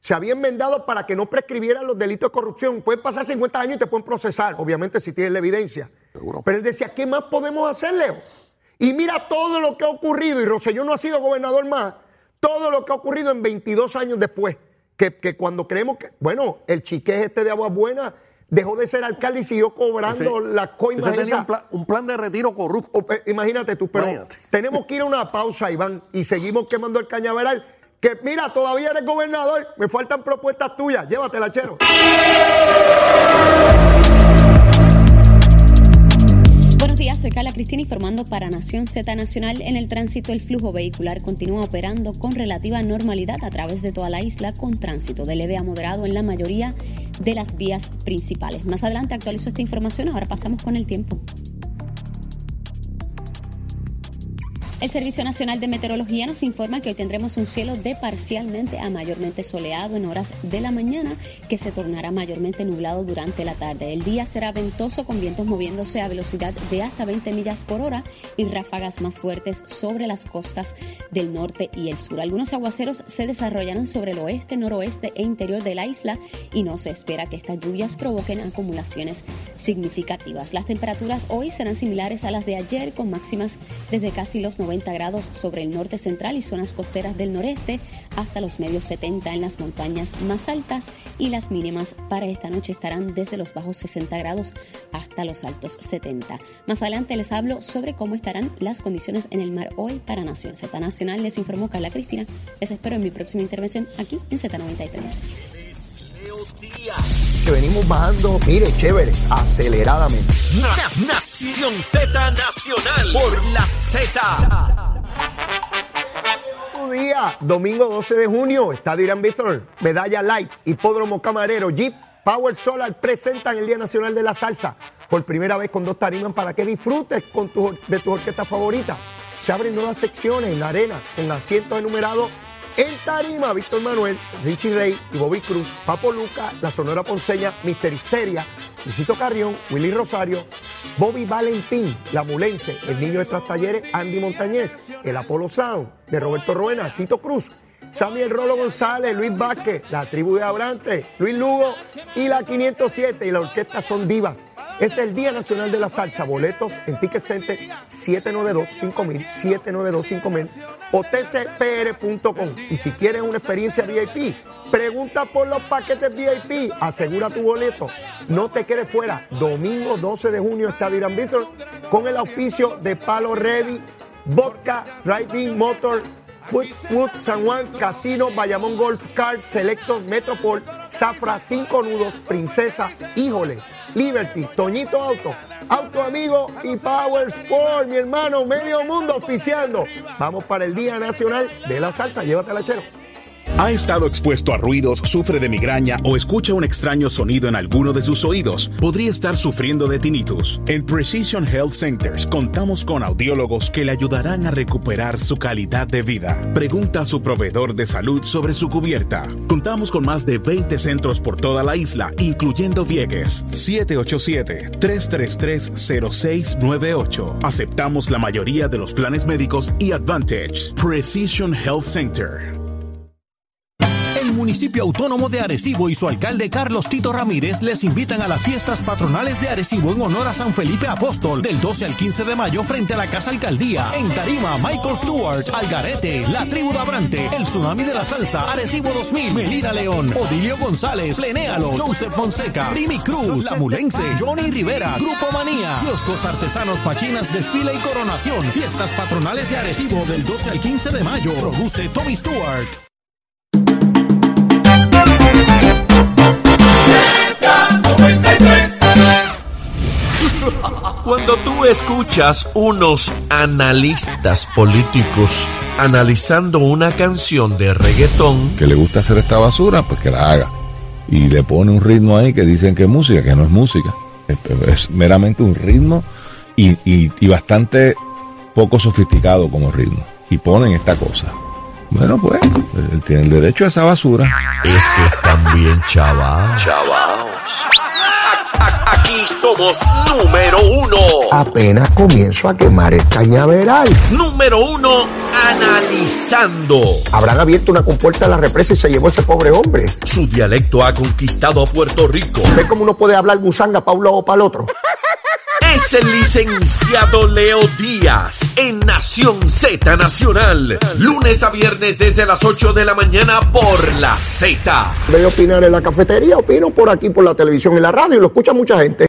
se había enmendado para que no prescribieran los delitos de corrupción. Pueden pasar 50 años y te pueden procesar, obviamente si tienes la evidencia. Seguro. Pero él decía, ¿qué más podemos hacer, Leo? Y mira todo lo que ha ocurrido, y Rosselló no ha sido gobernador más, todo lo que ha ocurrido en 22 años después, que, que cuando creemos que, bueno, el chiqués este de Aguas Buenas dejó de ser alcalde y siguió cobrando Ese- las coimas ese tenía un plan, un plan de retiro corrupto. O, eh, Imagínate tú, pero Imagínate. tenemos que ir a una pausa, Iván, y seguimos quemando el cañaveral. Que mira, todavía eres gobernador, me faltan propuestas tuyas, llévatela, chero. Días, soy Carla Cristina informando para Nación Z Nacional. En el tránsito, el flujo vehicular continúa operando con relativa normalidad a través de toda la isla, con tránsito de leve a moderado en la mayoría de las vías principales. Más adelante actualizo esta información, ahora pasamos con el tiempo. El Servicio Nacional de Meteorología nos informa que hoy tendremos un cielo de parcialmente a mayormente soleado en horas de la mañana, que se tornará mayormente nublado durante la tarde. El día será ventoso con vientos moviéndose a velocidad de hasta 20 millas por hora y ráfagas más fuertes sobre las costas del norte y el sur. Algunos aguaceros se desarrollarán sobre el oeste, noroeste e interior de la isla y no se espera que estas lluvias provoquen acumulaciones significativas. Las temperaturas hoy serán similares a las de ayer con máximas desde casi los 90 grados sobre el norte central y zonas costeras del noreste, hasta los medios 70 en las montañas más altas y las mínimas para esta noche estarán desde los bajos 60 grados hasta los altos 70. Más adelante les hablo sobre cómo estarán las condiciones en el mar hoy para Nación Z Nacional. Les informó Carla Cristina. Les espero en mi próxima intervención aquí en Z93 que venimos bajando, mire, chévere, aceleradamente. Nación Z Nacional por la Z. día, domingo 12 de junio, Estadio Irán Víctor, Medalla Light, Hipódromo Camarero, Jeep, Power Solar presentan el Día Nacional de la Salsa por primera vez con dos tarimas para que disfrutes con tu, de tu orquesta favorita. Se abren nuevas secciones en la arena con asientos enumerados en tarima, Víctor Manuel, Richie Rey y Bobby Cruz, Papo Luca, la Sonora Ponceña, Mister Histeria, Luisito Carrión, Willy Rosario, Bobby Valentín, La Mulense, El Niño de Tras Talleres, Andy Montañez, El Apolo Sound, de Roberto Ruena, Tito Cruz, Samuel Rolo González, Luis Vázquez, La Tribu de Abrante, Luis Lugo y la 507 y la orquesta Son Divas. Es el Día Nacional de la Salsa. Boletos en Ticket Center 792-5000, 792-5000 o tcpr.com. Y si quieres una experiencia VIP, pregunta por los paquetes VIP. Asegura tu boleto. No te quedes fuera. Domingo 12 de junio, Estadio Irán Víctor, con el auspicio de Palo Ready, Vodka, Driving Motor, Food San Juan, Casino, Bayamón Golf Card, Selectos, Metropol, Zafra, Cinco Nudos, Princesa, Híjole. Liberty, Toñito Auto, Auto Amigo y Power Sport, mi hermano, medio mundo auspiciando. Vamos para el Día Nacional de la Salsa, llévatela, chero. ¿Ha estado expuesto a ruidos, sufre de migraña o escucha un extraño sonido en alguno de sus oídos? Podría estar sufriendo de tinnitus. En Precision Health Centers contamos con audiólogos que le ayudarán a recuperar su calidad de vida. Pregunta a su proveedor de salud sobre su cubierta. Contamos con más de 20 centros por toda la isla, incluyendo Vieques. 787-333-0698. Aceptamos la mayoría de los planes médicos y Advantage. Precision Health Center municipio autónomo de Arecibo y su alcalde Carlos Tito Ramírez les invitan a las fiestas patronales de Arecibo en honor a San Felipe Apóstol del 12 al 15 de mayo frente a la Casa Alcaldía. En Tarima, Michael Stewart, Algarete, La Tribu de Abrante, El Tsunami de la Salsa, Arecibo 2000, Melina León, Odilio González, Plenéalo, Joseph Fonseca, Primi Cruz, La Mulense, Johnny Rivera, Grupo Manía, Kioscos Artesanos Machinas, Desfile y Coronación. Fiestas patronales de Arecibo del 12 al 15 de mayo. Produce Tommy Stewart. Cuando tú escuchas unos analistas políticos analizando una canción de reggaetón que le gusta hacer esta basura, pues que la haga. Y le pone un ritmo ahí que dicen que es música, que no es música. Es, meramente un ritmo y, y bastante poco sofisticado como ritmo. Y ponen esta cosa. Bueno, pues, él tiene el derecho a esa basura. Es que están bien chavados. Chavaos. Aquí somos número uno. Apenas comienzo a quemar el cañaveral. Número uno, analizando. Habrán abierto una compuerta a la represa y se llevó ese pobre hombre. Su dialecto ha conquistado a Puerto Rico. ¿Ve cómo uno puede hablar gusanga para un lado o para el otro? Es el licenciado Leo Díaz en Nación Z Nacional. Lunes a viernes desde las 8 de la mañana por la Z. Voy opinar en la cafetería, opino por aquí, por la televisión y la radio, lo escucha mucha gente.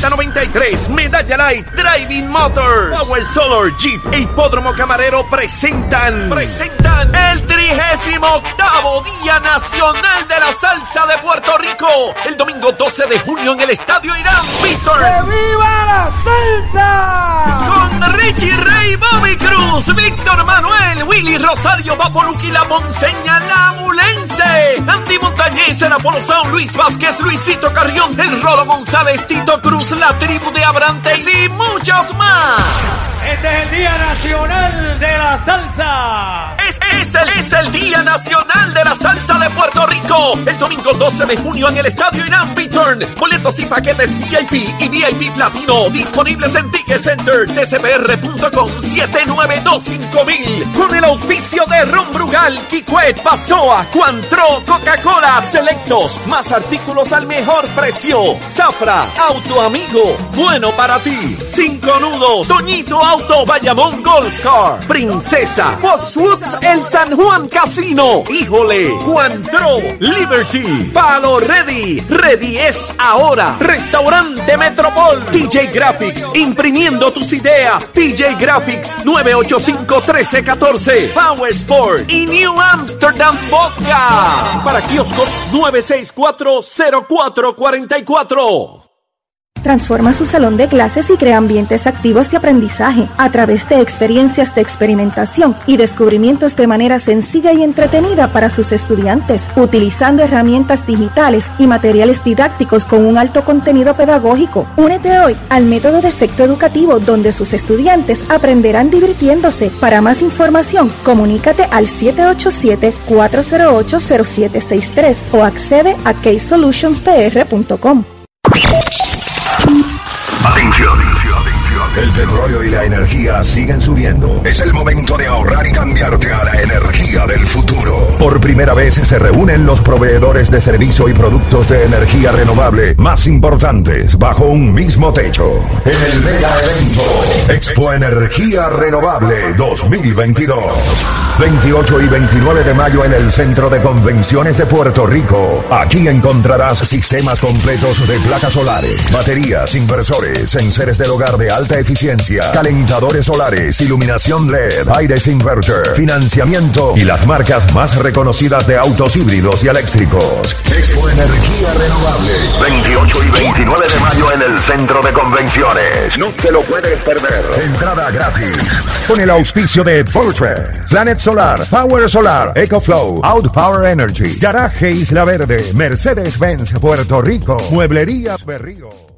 Z93, Medalla Light, Driving Motors, Power Solar, Jeep e Hipódromo Camarero presentan, presentan el 38 Día Nacional de la Salsa de Puerto Rico, el domingo 12 de junio en el Estadio Irán Víctor. ¡Que viva la salsa! Con Richie Rey, Bobby Cruz, Víctor Manuel, Willy Rosario, Vaporuki, La Monseña, La Mulense, Andy Montañez, el Apolo Sound, Luis Vázquez, Luisito Carrión, el Rolo González, Tito Cruz, la tribu de Abrantes y muchos más. Este es el Día Nacional de la Salsa. Es, es, el, es el Día Nacional de la Salsa de Puerto Rico. El domingo 12 de junio en el Estadio Irán Biturn. Boletos y paquetes VIP y VIP Platino disponibles en Ticket Center, tcbr.com 7925000. Con el auspicio de Ron Brugal, Kikwet, Pasoa, Cuantro, Coca-Cola, Selectos. Más artículos al mejor precio. Zafra, Auto Bueno para ti. Cinco nudos, Toñito Auto Bayamón Golf Car, Princesa, Foxwoods El San Juan Casino, Híjole, Cuantro, Liberty, Palo Ready, Ready es ahora, Restaurante Metropol, TJ Graphics, imprimiendo tus ideas, TJ Graphics 985-1314, Power Sport y New Amsterdam Vodka. Para kioscos 964-0444. Transforma su salón de clases y crea ambientes activos de aprendizaje a través de experiencias de experimentación y descubrimientos de manera sencilla y entretenida para sus estudiantes, utilizando herramientas digitales y materiales didácticos con un alto contenido pedagógico. Únete hoy al método de efecto educativo donde sus estudiantes aprenderán divirtiéndose. Para más información, comunícate al 787-408-0763 o accede a casesolutionsPR.com. El petróleo y la energía siguen subiendo. Es el momento de ahorrar y cambiarte a la energía del futuro. Por primera vez se reúnen los proveedores de servicio y productos de energía renovable más importantes bajo un mismo techo. En el mega evento Expo Energía Renovable 2022. 28 y 29 de mayo en el Centro de Convenciones de Puerto Rico. Aquí encontrarás sistemas completos de placas solares, baterías, inversores, enseres del hogar de alta eficiencia, calentadores solares, iluminación LED, aires inverter, financiamiento y las marcas más reconocidas de autos híbridos y eléctricos. Expo Energía Renovable. 28 y 29 de mayo en el Centro de Convenciones. No te lo puedes perder. Entrada gratis. Con el auspicio de Fortress, Planet Solar, Power Solar, EcoFlow, Outpower Energy, Garaje Isla Verde, Mercedes-Benz Puerto Rico, Mueblería Berrío.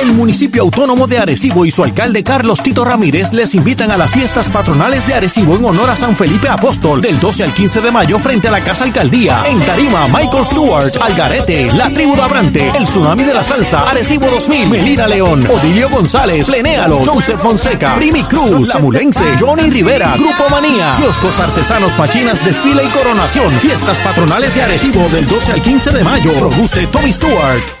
El municipio autónomo de Arecibo y su alcalde Carlos Tito Ramírez les invitan a las fiestas patronales de Arecibo en honor a San Felipe Apóstol del 12 al 15 de mayo frente a la Casa Alcaldía. En Tarima, Michael Stewart, Algarete, La Tribu de Abrante, El Tsunami de la Salsa, Arecibo 2000, Melina León, Odilio González, Plenéalo, Joseph Fonseca, Primi Cruz, La Mulense, Johnny Rivera, Grupo Manía, Kioscos Artesanos Machinas, Desfile y Coronación. Fiestas patronales de Arecibo del 12 al 15 de mayo. Produce Tommy Stewart.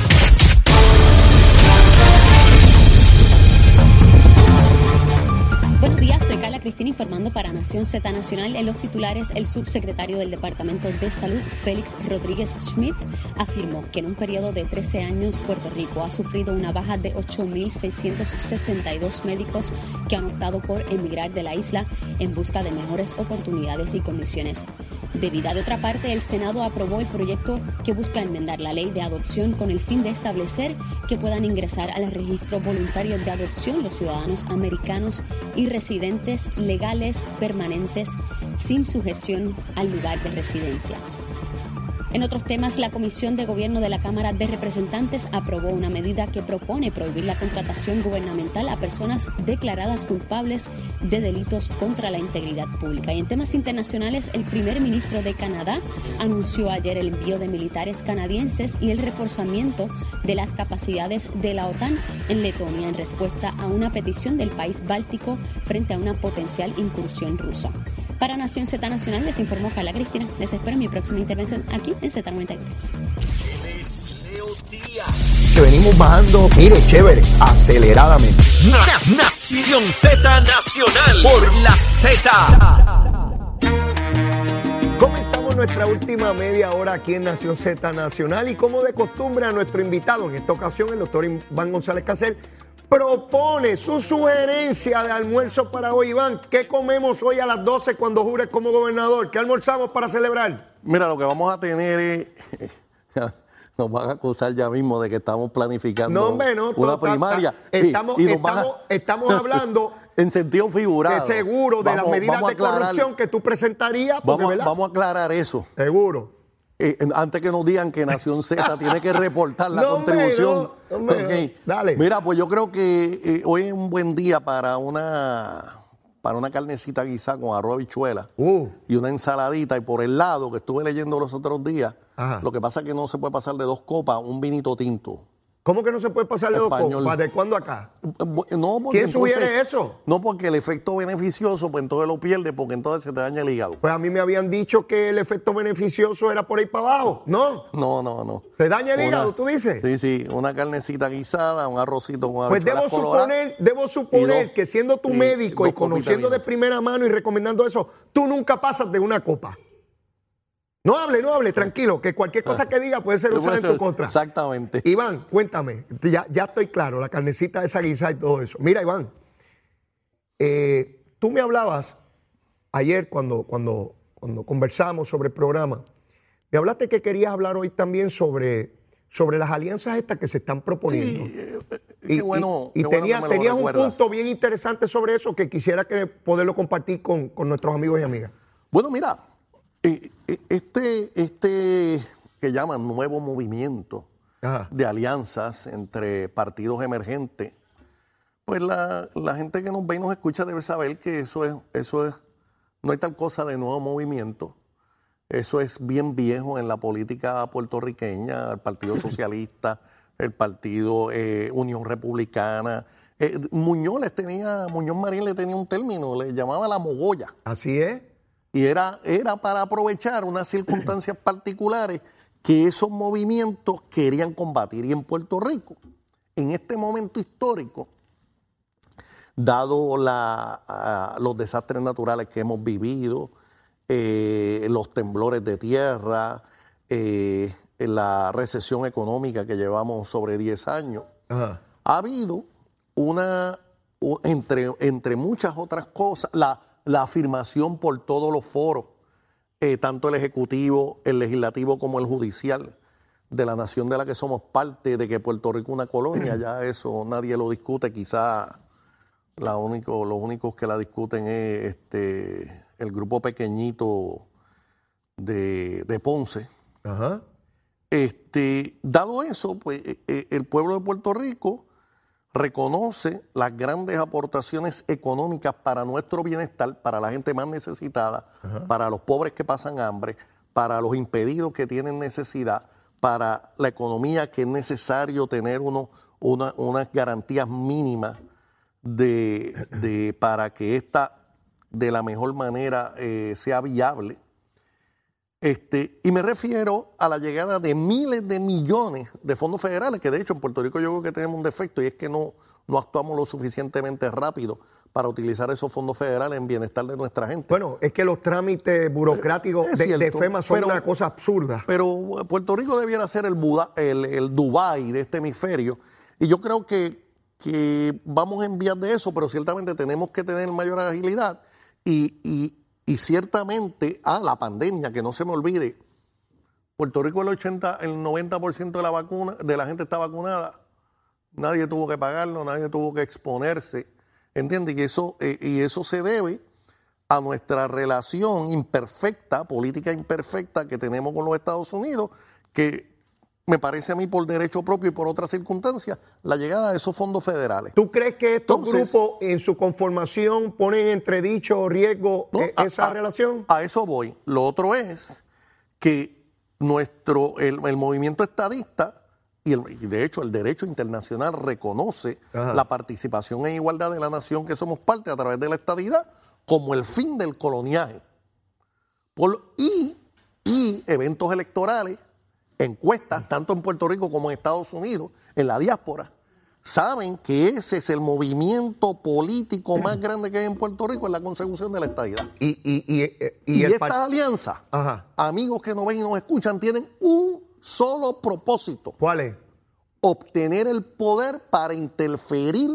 Cristina informando para Nación Z Nacional. En los titulares, el subsecretario del Departamento de Salud, Félix Rodríguez Schmidt, afirmó que en un periodo de 13 años Puerto Rico ha sufrido una baja de 8.662 médicos que han optado por emigrar de la isla en busca de mejores oportunidades y condiciones de vida. De otra parte, el Senado aprobó el proyecto que busca enmendar la ley de adopción con el fin de establecer que puedan ingresar al registro voluntario de adopción los ciudadanos americanos y residentes legales permanentes sin sujeción al lugar de residencia. En otros temas, la Comisión de Gobierno de la Cámara de Representantes aprobó una medida que propone prohibir la contratación gubernamental a personas declaradas culpables de delitos contra la integridad pública. Y en temas internacionales, el primer ministro de Canadá anunció ayer el envío de militares canadienses y el reforzamiento de las capacidades de la OTAN en Letonia en respuesta a una petición del país báltico frente a una potencial incursión rusa. Para Nación Z Nacional les informó Carla Cristina. Les espero en mi próxima intervención aquí en Z93. Que venimos bajando, mire, chévere, aceleradamente. Na- Nación Z Nacional por la Z. Comenzamos nuestra última media hora aquí en Nación Z Nacional y como de costumbre a nuestro invitado, en esta ocasión el doctor Iván González Casel, propone su sugerencia de almuerzo para hoy. Iván, ¿qué comemos hoy a las 12 cuando jures como gobernador? ¿Qué almorzamos para celebrar? Mira, lo que vamos a tener es. Nos van a acusar ya mismo de que estamos planificando No, hombre, no. una primaria. Y- Estamos, y a- estamos, hablando en sentido figurado. de seguro de las medidas de aclarar- corrupción que tú presentarías. Porque, Vamos, vamos a aclarar eso. Seguro. Eh, antes que nos digan que Nación Z tiene que reportar la No, contribución. no, hombre, Ok. no. Dale. Mira, pues yo creo que eh, hoy es un buen día para una para una carnecita guisada con arroz habichuela Uh, y una ensaladita. Y por el lado, que estuve leyendo los otros días, Ajá. lo que pasa es que no se puede pasar de dos copas un vinito tinto. ¿Cómo que no se puede pasarle dos Español. copas? ¿De cuándo acá? No, porque ¿Quién sugiere entonces- eso? No, porque el efecto beneficioso, pues entonces lo pierde, porque entonces se te daña el hígado. Pues a mí me habían dicho que el efecto beneficioso era por ahí para abajo. ¿No? No, no, no. ¿Se daña el Una- hígado, tú dices? Sí, sí, una carnecita guisada, un arrocito con Pues debo suponer, debo suponer dos- que siendo tu y médico y conociendo de de primera mano y recomendando eso, tú nunca pasas de una copa. No hable, no hable, tranquilo, que cualquier cosa que diga puede ser usada en tu contra. Exactamente. Iván, cuéntame, ya, ya estoy claro, la carnecita esa guisada y todo eso. Mira, Iván, eh, tú me hablabas ayer cuando, cuando, cuando conversamos sobre el programa, me hablaste que querías hablar hoy también sobre, sobre las alianzas estas que se están proponiendo. Sí, eh, eh, Y, qué bueno, y- y qué bueno tenía- que me lo tenías un punto bien interesante sobre eso que quisiera que poderlo compartir con, con nuestros amigos y amigas. Bueno, mira, eh, este, este que llaman nuevo movimiento Ajá. de alianzas entre partidos emergentes, pues la, la gente que nos ve y nos escucha debe saber que eso es, eso es, no hay tal cosa de nuevo movimiento. Eso es bien viejo en la política puertorriqueña, el Partido Socialista, el Partido eh, Unión Republicana. Eh, Muñoz les tenía, Muñoz Marín le tenía un término, le llamaba la mogolla. Así es. Y era, era para aprovechar unas circunstancias particulares que esos movimientos querían combatir. Y en Puerto Rico, en este momento histórico, dado la, los desastres naturales que hemos vivido, eh, los temblores de tierra, eh, la recesión económica que llevamos sobre 10 años, Ajá. ha habido una, entre, entre muchas otras cosas, la, la afirmación por todos los foros, eh, tanto el ejecutivo, el legislativo como el judicial, de la nación de la que somos parte, de que Puerto Rico es una colonia, ya eso nadie lo discute, quizá la único, los únicos que la discuten es este, el grupo pequeñito de, de Ponce. Ajá. Este, dado eso, pues eh, eh, el pueblo de Puerto Rico reconoce las grandes aportaciones económicas para nuestro bienestar, para la gente más necesitada, para los pobres que pasan hambre, para los impedidos que tienen necesidad, para la economía que es necesario tener uno, una- unas garantías mínimas de, de- para que esta de la mejor manera eh, sea viable. Este, y me refiero a la llegada de miles de millones de fondos federales, que de hecho en Puerto Rico yo creo que tenemos un defecto y es que no, no actuamos lo suficientemente rápido para utilizar esos fondos federales en bienestar de nuestra gente. Bueno, es que los trámites burocráticos Es de, FEMA son pero- una cosa absurda. Pero Puerto Rico debiera ser el, Buda- el, el Dubái de este hemisferio. Y yo creo que, que vamos en vías de eso, pero ciertamente tenemos que tener mayor agilidad. Y, y- y ciertamente, ah, la pandemia, que no se me olvide, Puerto Rico el 80, el 90% de la vacuna, de la gente está vacunada. Nadie tuvo que pagarlo, nadie tuvo que exponerse. ¿Entiendes? Y eso, eh, y eso se debe a nuestra relación imperfecta, política imperfecta que tenemos con los Estados Unidos, que me parece a mí por derecho propio y por otras circunstancias, la llegada de esos fondos federales. ¿Tú crees que estos Entonces- grupos en su conformación ponen en entredicho o riesgo No, eh, esa a- relación? A eso voy. Lo otro es que nuestro, el, el movimiento estadista, y, el- y de hecho el derecho internacional reconoce Ajá. la participación en igualdad de la nación que somos parte a través de la estadidad como el fin del coloniaje. Por- y, y eventos electorales, encuestas, tanto en Puerto Rico como en Estados Unidos, en la diáspora, saben que ese es el movimiento político más grande que hay en Puerto Rico, es la consecución de la estadidad. Y, y, y, Y, y el esta alianza, Ajá. amigos que nos ven y nos escuchan, tienen un solo propósito, ¿Cuál es? obtener el poder para interferir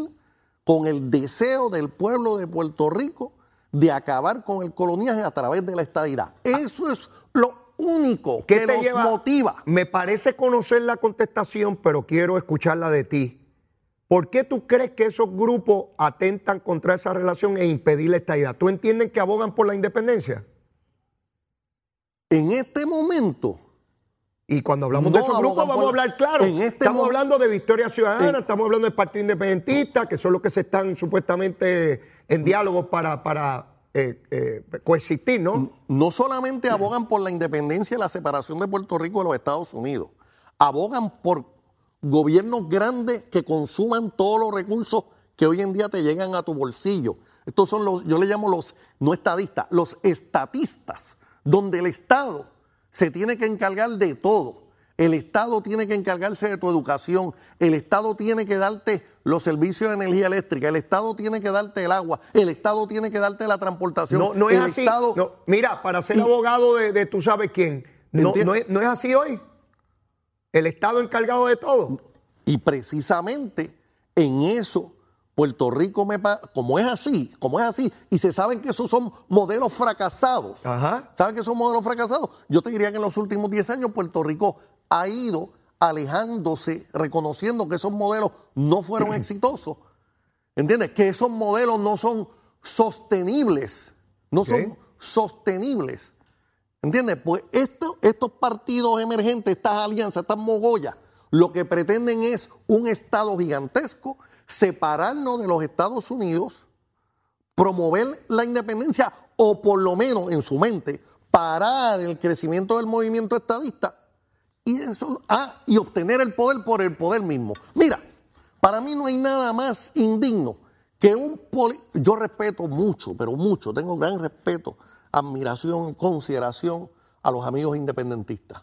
con el deseo del pueblo de Puerto Rico de acabar con el coloniaje a través de la estadidad. Eso es lo único ¿Qué que te los lleva? motiva. Me parece conocer la contestación, pero quiero escucharla de ti. ¿Por qué tú crees que esos grupos atentan contra esa relación e impedir la estadidad? ¿Tú entiendes que abogan por la independencia? En este momento, Y cuando hablamos No de esos grupos vamos a hablar claro. en este estamos mo- hablando de Victoria Ciudadana, en- estamos hablando del Partido Independentista, que son los que se están supuestamente en diálogo para, para eh, eh, coexistir, ¿no? No solamente abogan por la independencia y la separación de Puerto Rico de los Estados Unidos, abogan por gobiernos grandes que consuman todos los recursos que hoy en día te llegan a tu bolsillo. Estos son los, yo le llamo los, no estadistas, los estatistas, donde el Estado se tiene que encargar de todo. El Estado tiene que encargarse de tu educación, el Estado tiene que darte los servicios de energía eléctrica, el Estado tiene que darte el agua, el Estado tiene que darte la transportación. No, no es el así. Estado- No, mira, para ser abogado de, de tú sabes quién, no, es, no es así hoy. El Estado encargado de todo. Y precisamente en eso Puerto Rico me como es así, como es así, y se saben que esos son modelos fracasados. ¿Saben que son modelos fracasados? Yo te diría que en los últimos 10 años Puerto Rico ha ido alejándose, reconociendo que esos modelos no fueron exitosos. ¿Entiendes? Que esos modelos no son sostenibles. No son sostenibles. ¿Entiendes? Pues esto- estos partidos emergentes, estas alianzas, estas mogollas, lo que pretenden es un Estado gigantesco, separarnos de los Estados Unidos, promover la independencia o por lo menos en su mente parar el crecimiento del movimiento estadista y, eso, ah, y obtener el poder por el poder mismo. Mira, para mí no hay nada más indigno que un poli- Yo respeto mucho, pero mucho, tengo gran respeto, admiración y consideración a los amigos independentistas.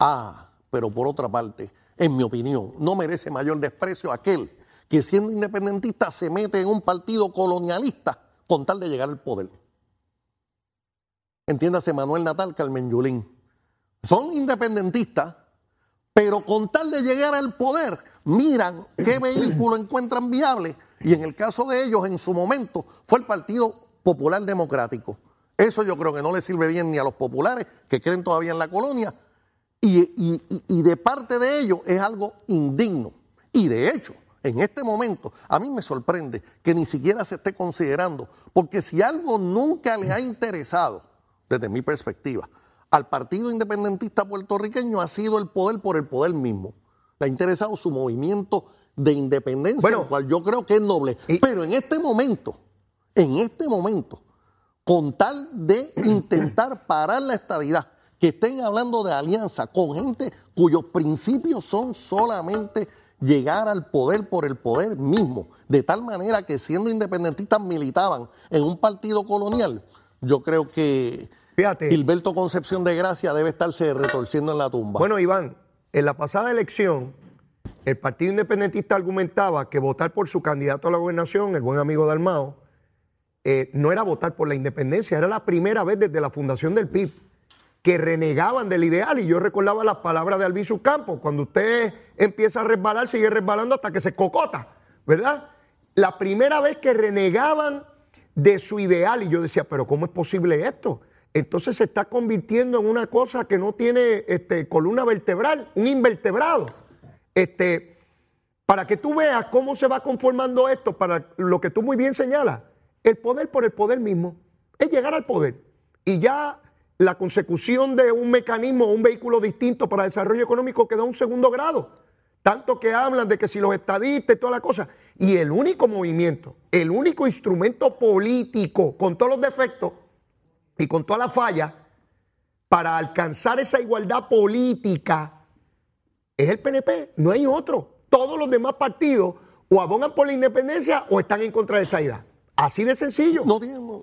Ah, pero por otra parte, en mi opinión, no merece mayor desprecio aquel que siendo independentista se mete en un partido colonialista con tal de llegar al poder. Entiéndase Manuel Natal, Carmen Yulín. Son independentistas, pero con tal de llegar al poder, miran qué vehículo encuentran viable. Y en el caso de ellos, en su momento, fue el Partido Popular Democrático. Eso yo creo que no le sirve bien ni a los populares, que creen todavía en la colonia, y, y- de parte de ellos es algo indigno. Y de hecho, en este momento, a mí me sorprende que ni siquiera se esté considerando, porque si algo nunca le ha interesado, desde mi perspectiva, al Partido Independentista puertorriqueño ha sido el poder por el poder mismo. Le ha interesado su movimiento de independencia, el cual yo creo que es noble. Pero en este momento, en este momento, con tal de intentar parar la estadidad, que estén hablando de alianza con gente cuyos principios son solamente llegar al poder por el poder mismo, de tal manera que siendo independentistas militaban en un partido colonial, yo creo que Gilberto Concepción de Gracia debe estarse retorciendo en la tumba. Bueno, Iván, en la pasada elección, el Partido Independentista argumentaba que votar por su candidato a la gobernación, el buen amigo Dalmao, eh, no era votar por la independencia, era la primera vez desde la fundación del PIB que renegaban del ideal. Y yo recordaba las palabras de Albizu Campos, cuando usted empieza a resbalar, sigue resbalando hasta que se cocota, ¿verdad? La primera vez que renegaban de su ideal, y yo decía, pero ¿cómo es posible esto? Entonces se está convirtiendo en una cosa que no tiene este, columna vertebral, un invertebrado. Este, para que tú veas cómo se va conformando esto, para lo que tú muy bien señalas, el poder por el poder mismo, es llegar al poder. Y ya la consecución de un mecanismo, un vehículo distinto para desarrollo económico queda un segundo grado. Tanto que hablan de que si los estadistas y toda la cosa. Y el único movimiento, el único instrumento político, con todos los defectos y con todas las fallas, para alcanzar esa igualdad política, es el PNP, no hay otro. Todos los demás partidos o abogan por la independencia o están en contra de esta idea. Así de sencillo.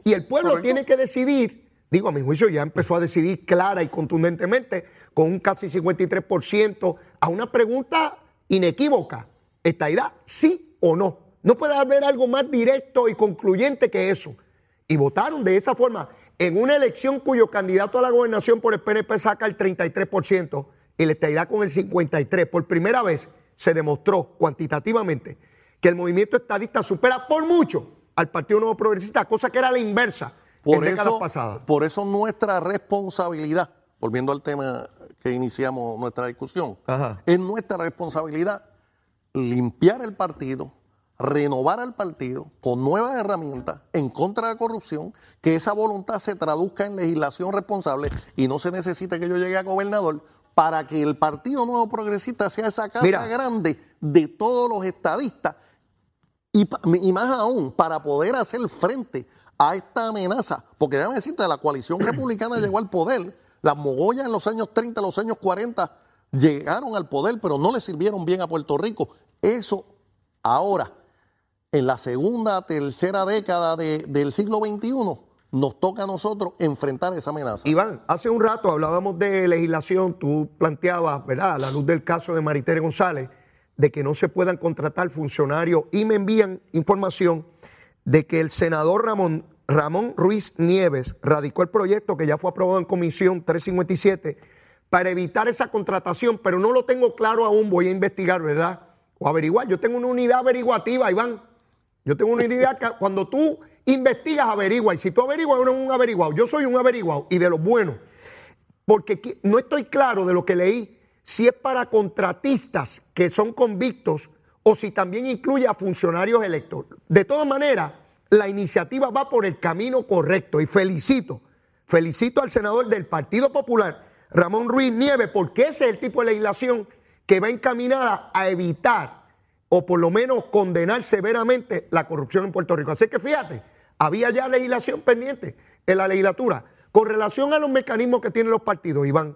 y el pueblo correcto. tiene que decidir, digo, a mi juicio ya empezó a decidir clara y contundentemente, con un casi 53%, a una pregunta inequívoca. ¿Esta idea sí o no? No puede haber algo más directo y concluyente que eso. Y votaron de esa forma en una elección cuyo candidato a la gobernación por el PNP saca el 33% y la estadidad con el 53%. Por primera vez se demostró cuantitativamente que el movimiento estadista supera por mucho al Partido Nuevo Progresista, cosa que era la inversa en Por décadas eso, pasadas. por eso nuestra responsabilidad, volviendo al tema que iniciamos nuestra discusión, es nuestra responsabilidad limpiar el partido, renovar al partido con nuevas herramientas en contra de la corrupción, que esa voluntad se traduzca en legislación responsable y no se necesite que yo llegue a gobernador para que el Partido Nuevo Progresista sea esa casa Mira. grande de todos los estadistas Y, y más aún, para poder hacer frente a esta amenaza, porque déjame decirte, la coalición republicana llegó al poder, las mogollas en los años 30, los años 40 llegaron al poder, pero no le sirvieron bien a Puerto Rico. Eso ahora, en la segunda, tercera década de- del siglo XXI, nos toca a nosotros enfrentar esa amenaza. Iván, hace un rato hablábamos de legislación, tú planteabas, ¿verdad?, a la luz del caso de Maritere González, de que no se puedan contratar funcionarios y me envían información de que el senador Ramón, Ramón Ruiz Nieves radicó el proyecto que ya fue aprobado en comisión 357 para evitar esa contratación, pero no lo tengo claro aún, voy a investigar, ¿verdad? O averiguar. Yo tengo una unidad averiguativa, Iván. Yo tengo una idea que cuando tú investigas, averigua. Y si tú averiguas, eres un averiguado. Yo soy un averiguado y de los buenos. Porque no estoy claro de lo que leí, si es para contratistas que son convictos o si también incluye a funcionarios electos. De todas maneras, la iniciativa va por el camino correcto y felicito, felicito al senador del Partido Popular, Ramón Ruiz Nieves, porque ese es el tipo de legislación que va encaminada a evitar o por lo menos condenar severamente la corrupción en Puerto Rico. Así que fíjate, había ya legislación pendiente en la legislatura. Con relación a los mecanismos que tienen los partidos, Iván,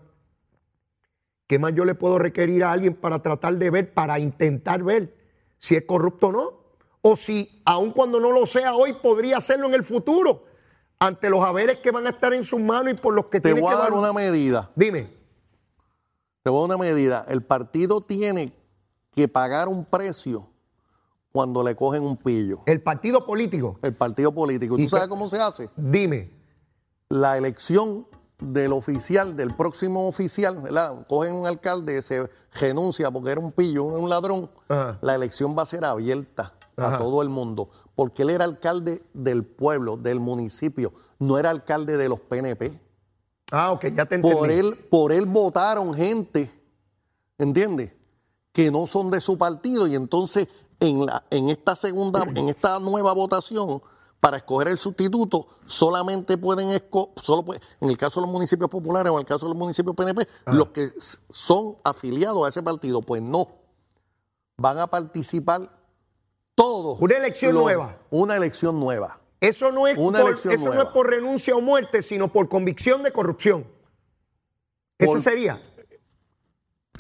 ¿qué más yo le puedo requerir a alguien para tratar de ver, para intentar ver si es corrupto o no? O si, aun cuando no lo sea hoy, podría hacerlo en el futuro, ante los haberes que van a estar en sus manos y por los que Te tiene voy que a dar una medida. Dime. Te voy a dar una medida. El partido tiene que pagar un precio cuando le cogen un pillo. El partido político. El partido político. ¿Y ¿Y tú sabes cómo se hace? Dime. La elección del oficial, del próximo oficial, ¿verdad? Cogen un alcalde, se renuncia porque era un pillo, un ladrón. Ajá. La elección va a ser abierta Ajá. a todo el mundo, porque él era alcalde del pueblo, del municipio, no era alcalde de los PNP. Ah, ok, ya te entendí. Por él, por él votaron gente, ¿entiendes? Que no son de su partido y entonces en, la, en esta segunda, en esta nueva votación para escoger el sustituto solamente pueden esco- solo puede- en el caso de los municipios populares o en el caso de los municipios PNP los que son afiliados a ese partido, pues no van a participar todos. Una elección los- nueva. Una elección nueva. Eso no es, Una por, eso no es por renuncia o muerte, sino por convicción de corrupción. Ese Por- sería.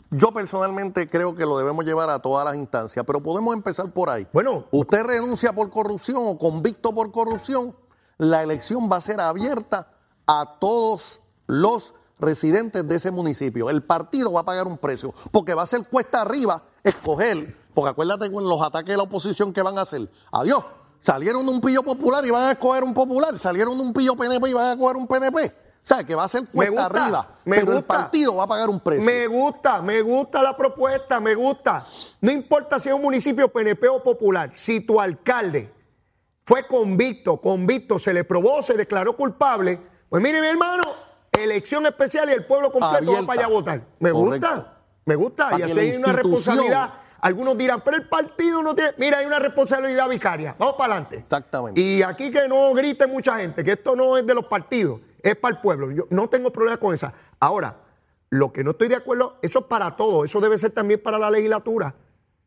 Yo personalmente creo que lo debemos llevar a todas las instancias, pero podemos empezar por ahí. Bueno, Usted renuncia por corrupción o convicto por corrupción, la elección va a ser abierta a todos los residentes de ese municipio. El partido va a pagar un precio, porque va a ser cuesta arriba escoger, porque acuérdate con los ataques de la oposición que van a hacer. Adiós, salieron de un pillo popular y van a escoger un popular, salieron de un pillo PNP y van a escoger un PNP. O sea, que va a ser Me cuesta gusta, arriba, me pero el partido va a pagar un precio. me gusta, me gusta la propuesta, me gusta. No importa si es un municipio PNP o popular, si tu alcalde fue convicto, convicto, se le probó, se declaró culpable, pues mire mi hermano, elección especial y el pueblo completo va para allá a votar. Me Correcto. gusta, me gusta. Para y así hay una responsabilidad. Algunos dirán, pero el partido no tiene. Mira, hay una responsabilidad vicaria. Vamos para adelante. Exactamente. Y aquí que no grite mucha gente, que esto no es de los partidos, es para el pueblo. Yo no tengo problema con esa. Ahora, lo que no estoy de acuerdo, eso es para todo, eso debe ser también para la legislatura.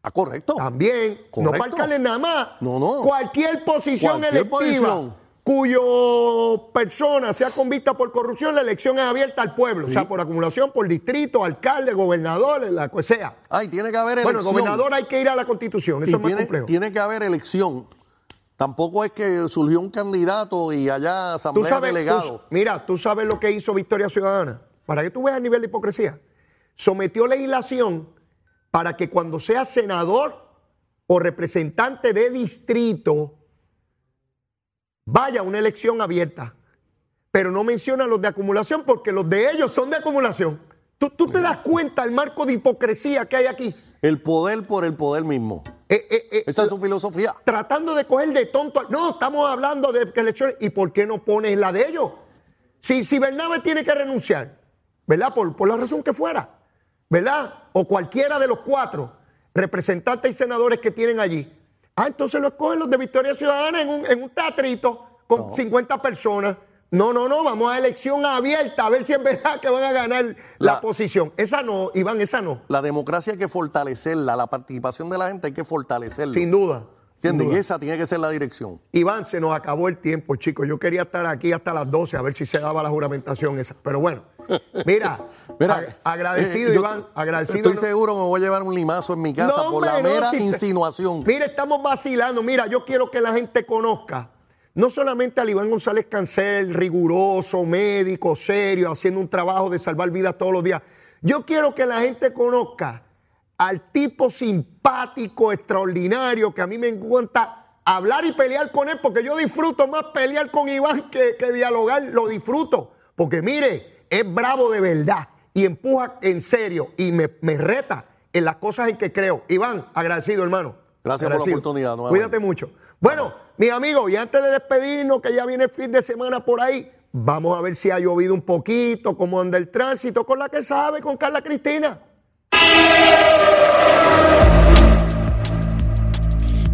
Ah, correcto. También, no para alcaldes nada más. No, no. Cualquier posición Cualquier electiva posición. cuyo persona sea convicta por corrupción, la elección es abierta al pueblo. O sea, por acumulación, por distrito, alcalde, gobernador, la que sea. Ay, tiene que haber Bueno, elección. gobernador hay que ir a la constitución, Y eso es más tiene, complejo. tiene que haber elección. Tampoco es que surgió un candidato y allá Tú asamblea sabes, delegado. tú- mira, tú sabes lo que hizo Victoria Ciudadana. Para que tú veas el nivel de hipocresía. Sometió legislación para que cuando sea senador o representante de distrito vaya a una elección abierta. Pero no menciona los de acumulación porque los de ellos son de acumulación. ¿Tú, tú te das cuenta el marco de hipocresía que hay aquí? El poder por el poder mismo. Eh, eh, eh, Esa es su filosofía. tratando de coger de tonto. No, estamos hablando de elecciones. ¿Y por qué no pones la de ellos? Si, si Bernabe tiene que renunciar, ¿verdad? Por, por la razón que fuera, ¿verdad? O cualquiera de los cuatro representantes y senadores que tienen allí. Ah, entonces lo escogen los de Victoria Ciudadana en un, en un teatrito con 50 personas. No, no, no, vamos a elección abierta a ver si es verdad que van a ganar la, La- posición. Esa no, Iván, esa no. La democracia hay que fortalecerla, la participación de la gente hay que fortalecerla. Sin duda. ¿Entiendes? duda. Y esa tiene que ser la dirección. Iván, se nos acabó el tiempo, chicos. Yo quería estar aquí hasta las 12 a ver si se daba la juramentación esa. Pero bueno, mira, Mira, ag- agradecido, eh, Iván, agradecido. Estoy no- seguro que me voy a llevar un limazo en mi casa No, por la no, mera te- insinuación. Mira, estamos vacilando. Mira, yo quiero que la gente conozca no solamente al Iván González Cancel, riguroso, médico, serio, haciendo un trabajo de salvar vidas todos los días. Yo quiero que la gente conozca al tipo simpático, extraordinario, que a mí me encanta hablar y pelear con él, porque yo disfruto más pelear con Iván que, que dialogar, lo disfruto. Porque mire, es bravo de verdad y empuja en serio y me, me reta en las cosas en que creo. Iván, agradecido, hermano. Gracias por la oportunidad, nuevamente. Cuídate mucho. Bueno, mis amigos, y antes de despedirnos, que ya viene el fin de semana por ahí, vamos a ver si ha llovido un poquito, cómo anda el tránsito, con la que sabe, con Carla Cristina.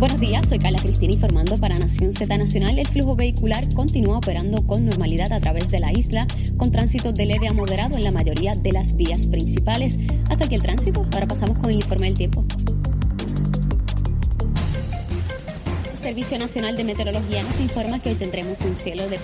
Buenos días, soy Carla Cristina informando para Nación Z Nacional. El flujo vehicular continúa operando con normalidad a través de la isla, con tránsito de leve a moderado en la mayoría de las vías principales. Hasta aquí el tránsito. Ahora pasamos con el informe del tiempo. Servicio Nacional de Meteorología nos informa que hoy tendremos un cielo de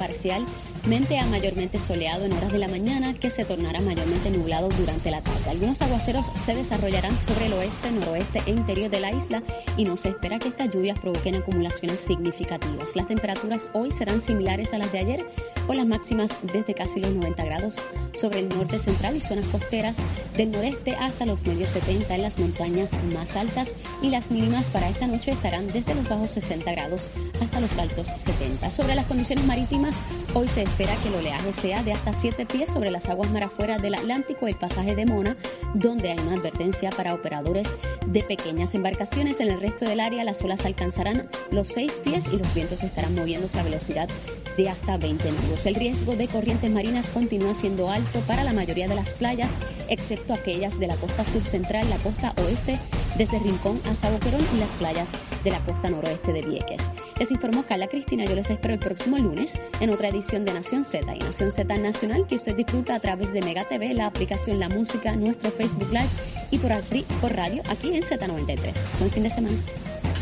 parcialmente a mayormente soleado en horas de la mañana que se tornará mayormente nublado durante la tarde. Algunos aguaceros se desarrollarán sobre el oeste, noroeste e interior de la isla y no se espera que estas lluvias provoquen acumulaciones significativas. Las temperaturas hoy serán similares a las de ayer, con las máximas desde casi los 90 grados sobre el norte central y zonas costeras del noreste hasta los medios 70 en las montañas más altas y las mínimas para esta noche estarán desde los bajos 60 grados hasta los altos 70. Sobre las condiciones marítimas, hoy se espera que el oleaje sea de hasta 7 pies sobre las aguas mar afuera del Atlántico, el pasaje de Mona, donde hay una advertencia para operadores de pequeñas embarcaciones. En el resto del área las olas alcanzarán los 6 pies y los vientos estarán moviéndose a velocidad de hasta 20 nudos. El riesgo de corrientes marinas continúa siendo alto para la mayoría de las playas, excepto aquellas de la costa sur central, la costa oeste, desde Rincón hasta Boquerón y las playas de la costa noroeste de Vieques. Les informó Carla Cristina. Yo les espero el próximo lunes en otra edición de Nación Z y Nación Z Nacional que usted disfruta a través de Mega TV, la aplicación La Música, nuestro Facebook Live y por, acri- por radio aquí en Z93. Buen fin de semana.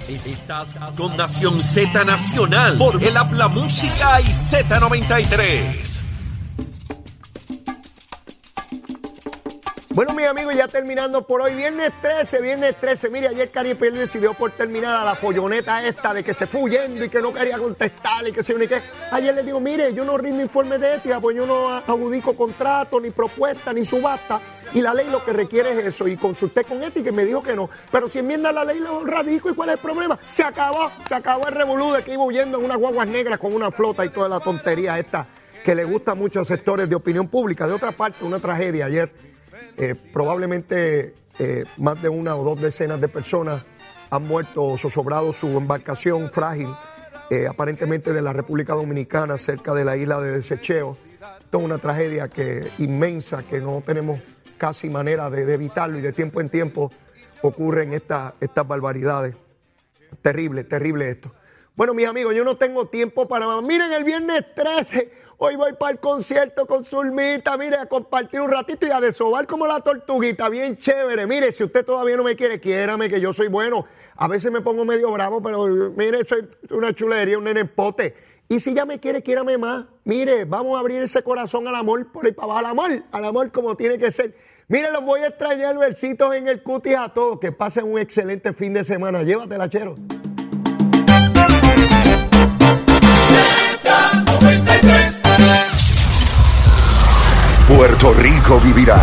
Estás con Nación Z Nacional por el Habla Música y Z93. Bueno, mis amigos, ya terminando por hoy, viernes 13, viernes 13. Mire, ayer Cari Pérez decidió por terminar a la folloneta esta de que se fue huyendo y que no quería contestar y que se ni qué. Ayer le digo, mire, yo no rindo informe de ética, pues yo no adjudico contrato, ni propuesta, ni subasta. Y la ley lo que requiere es eso. Y consulté con ética y me dijo que no. Pero si enmienda la ley, lo radico. ¿Y cuál es el problema? Se acabó, se acabó el revolú de que iba huyendo en unas guaguas negras con una flota y toda la tontería esta que le gusta mucho a sectores de opinión pública. De otra parte, una tragedia ayer. Eh, probablemente eh, más de una o dos decenas de personas han muerto o zozobrado su embarcación frágil, eh, aparentemente de la República Dominicana, cerca de la isla de Desecheo. Esto es una tragedia que, inmensa que no tenemos casi manera de, evitarlo y de tiempo en tiempo ocurren esta- estas barbaridades. Terrible, terrible esto. Bueno, mis amigos, yo no tengo tiempo para más. Miren, el viernes 13, hoy voy para el concierto con Zulmita, mire, a compartir un ratito y a desovar como la tortuguita, bien chévere. Mire, si usted todavía no me quiere, quiérame que yo soy bueno. A veces me pongo medio bravo, pero mire, soy una chulería, un nenempote. Y si ya me quiere, quiérame más. Mire, vamos a abrir ese corazón al amor por ahí para abajo, al amor, al amor como tiene que ser. Mire, los voy a extrañar versitos en el cutis a todos. Que pasen un excelente fin de semana. Llévatela, chero. Puerto Rico vivirá.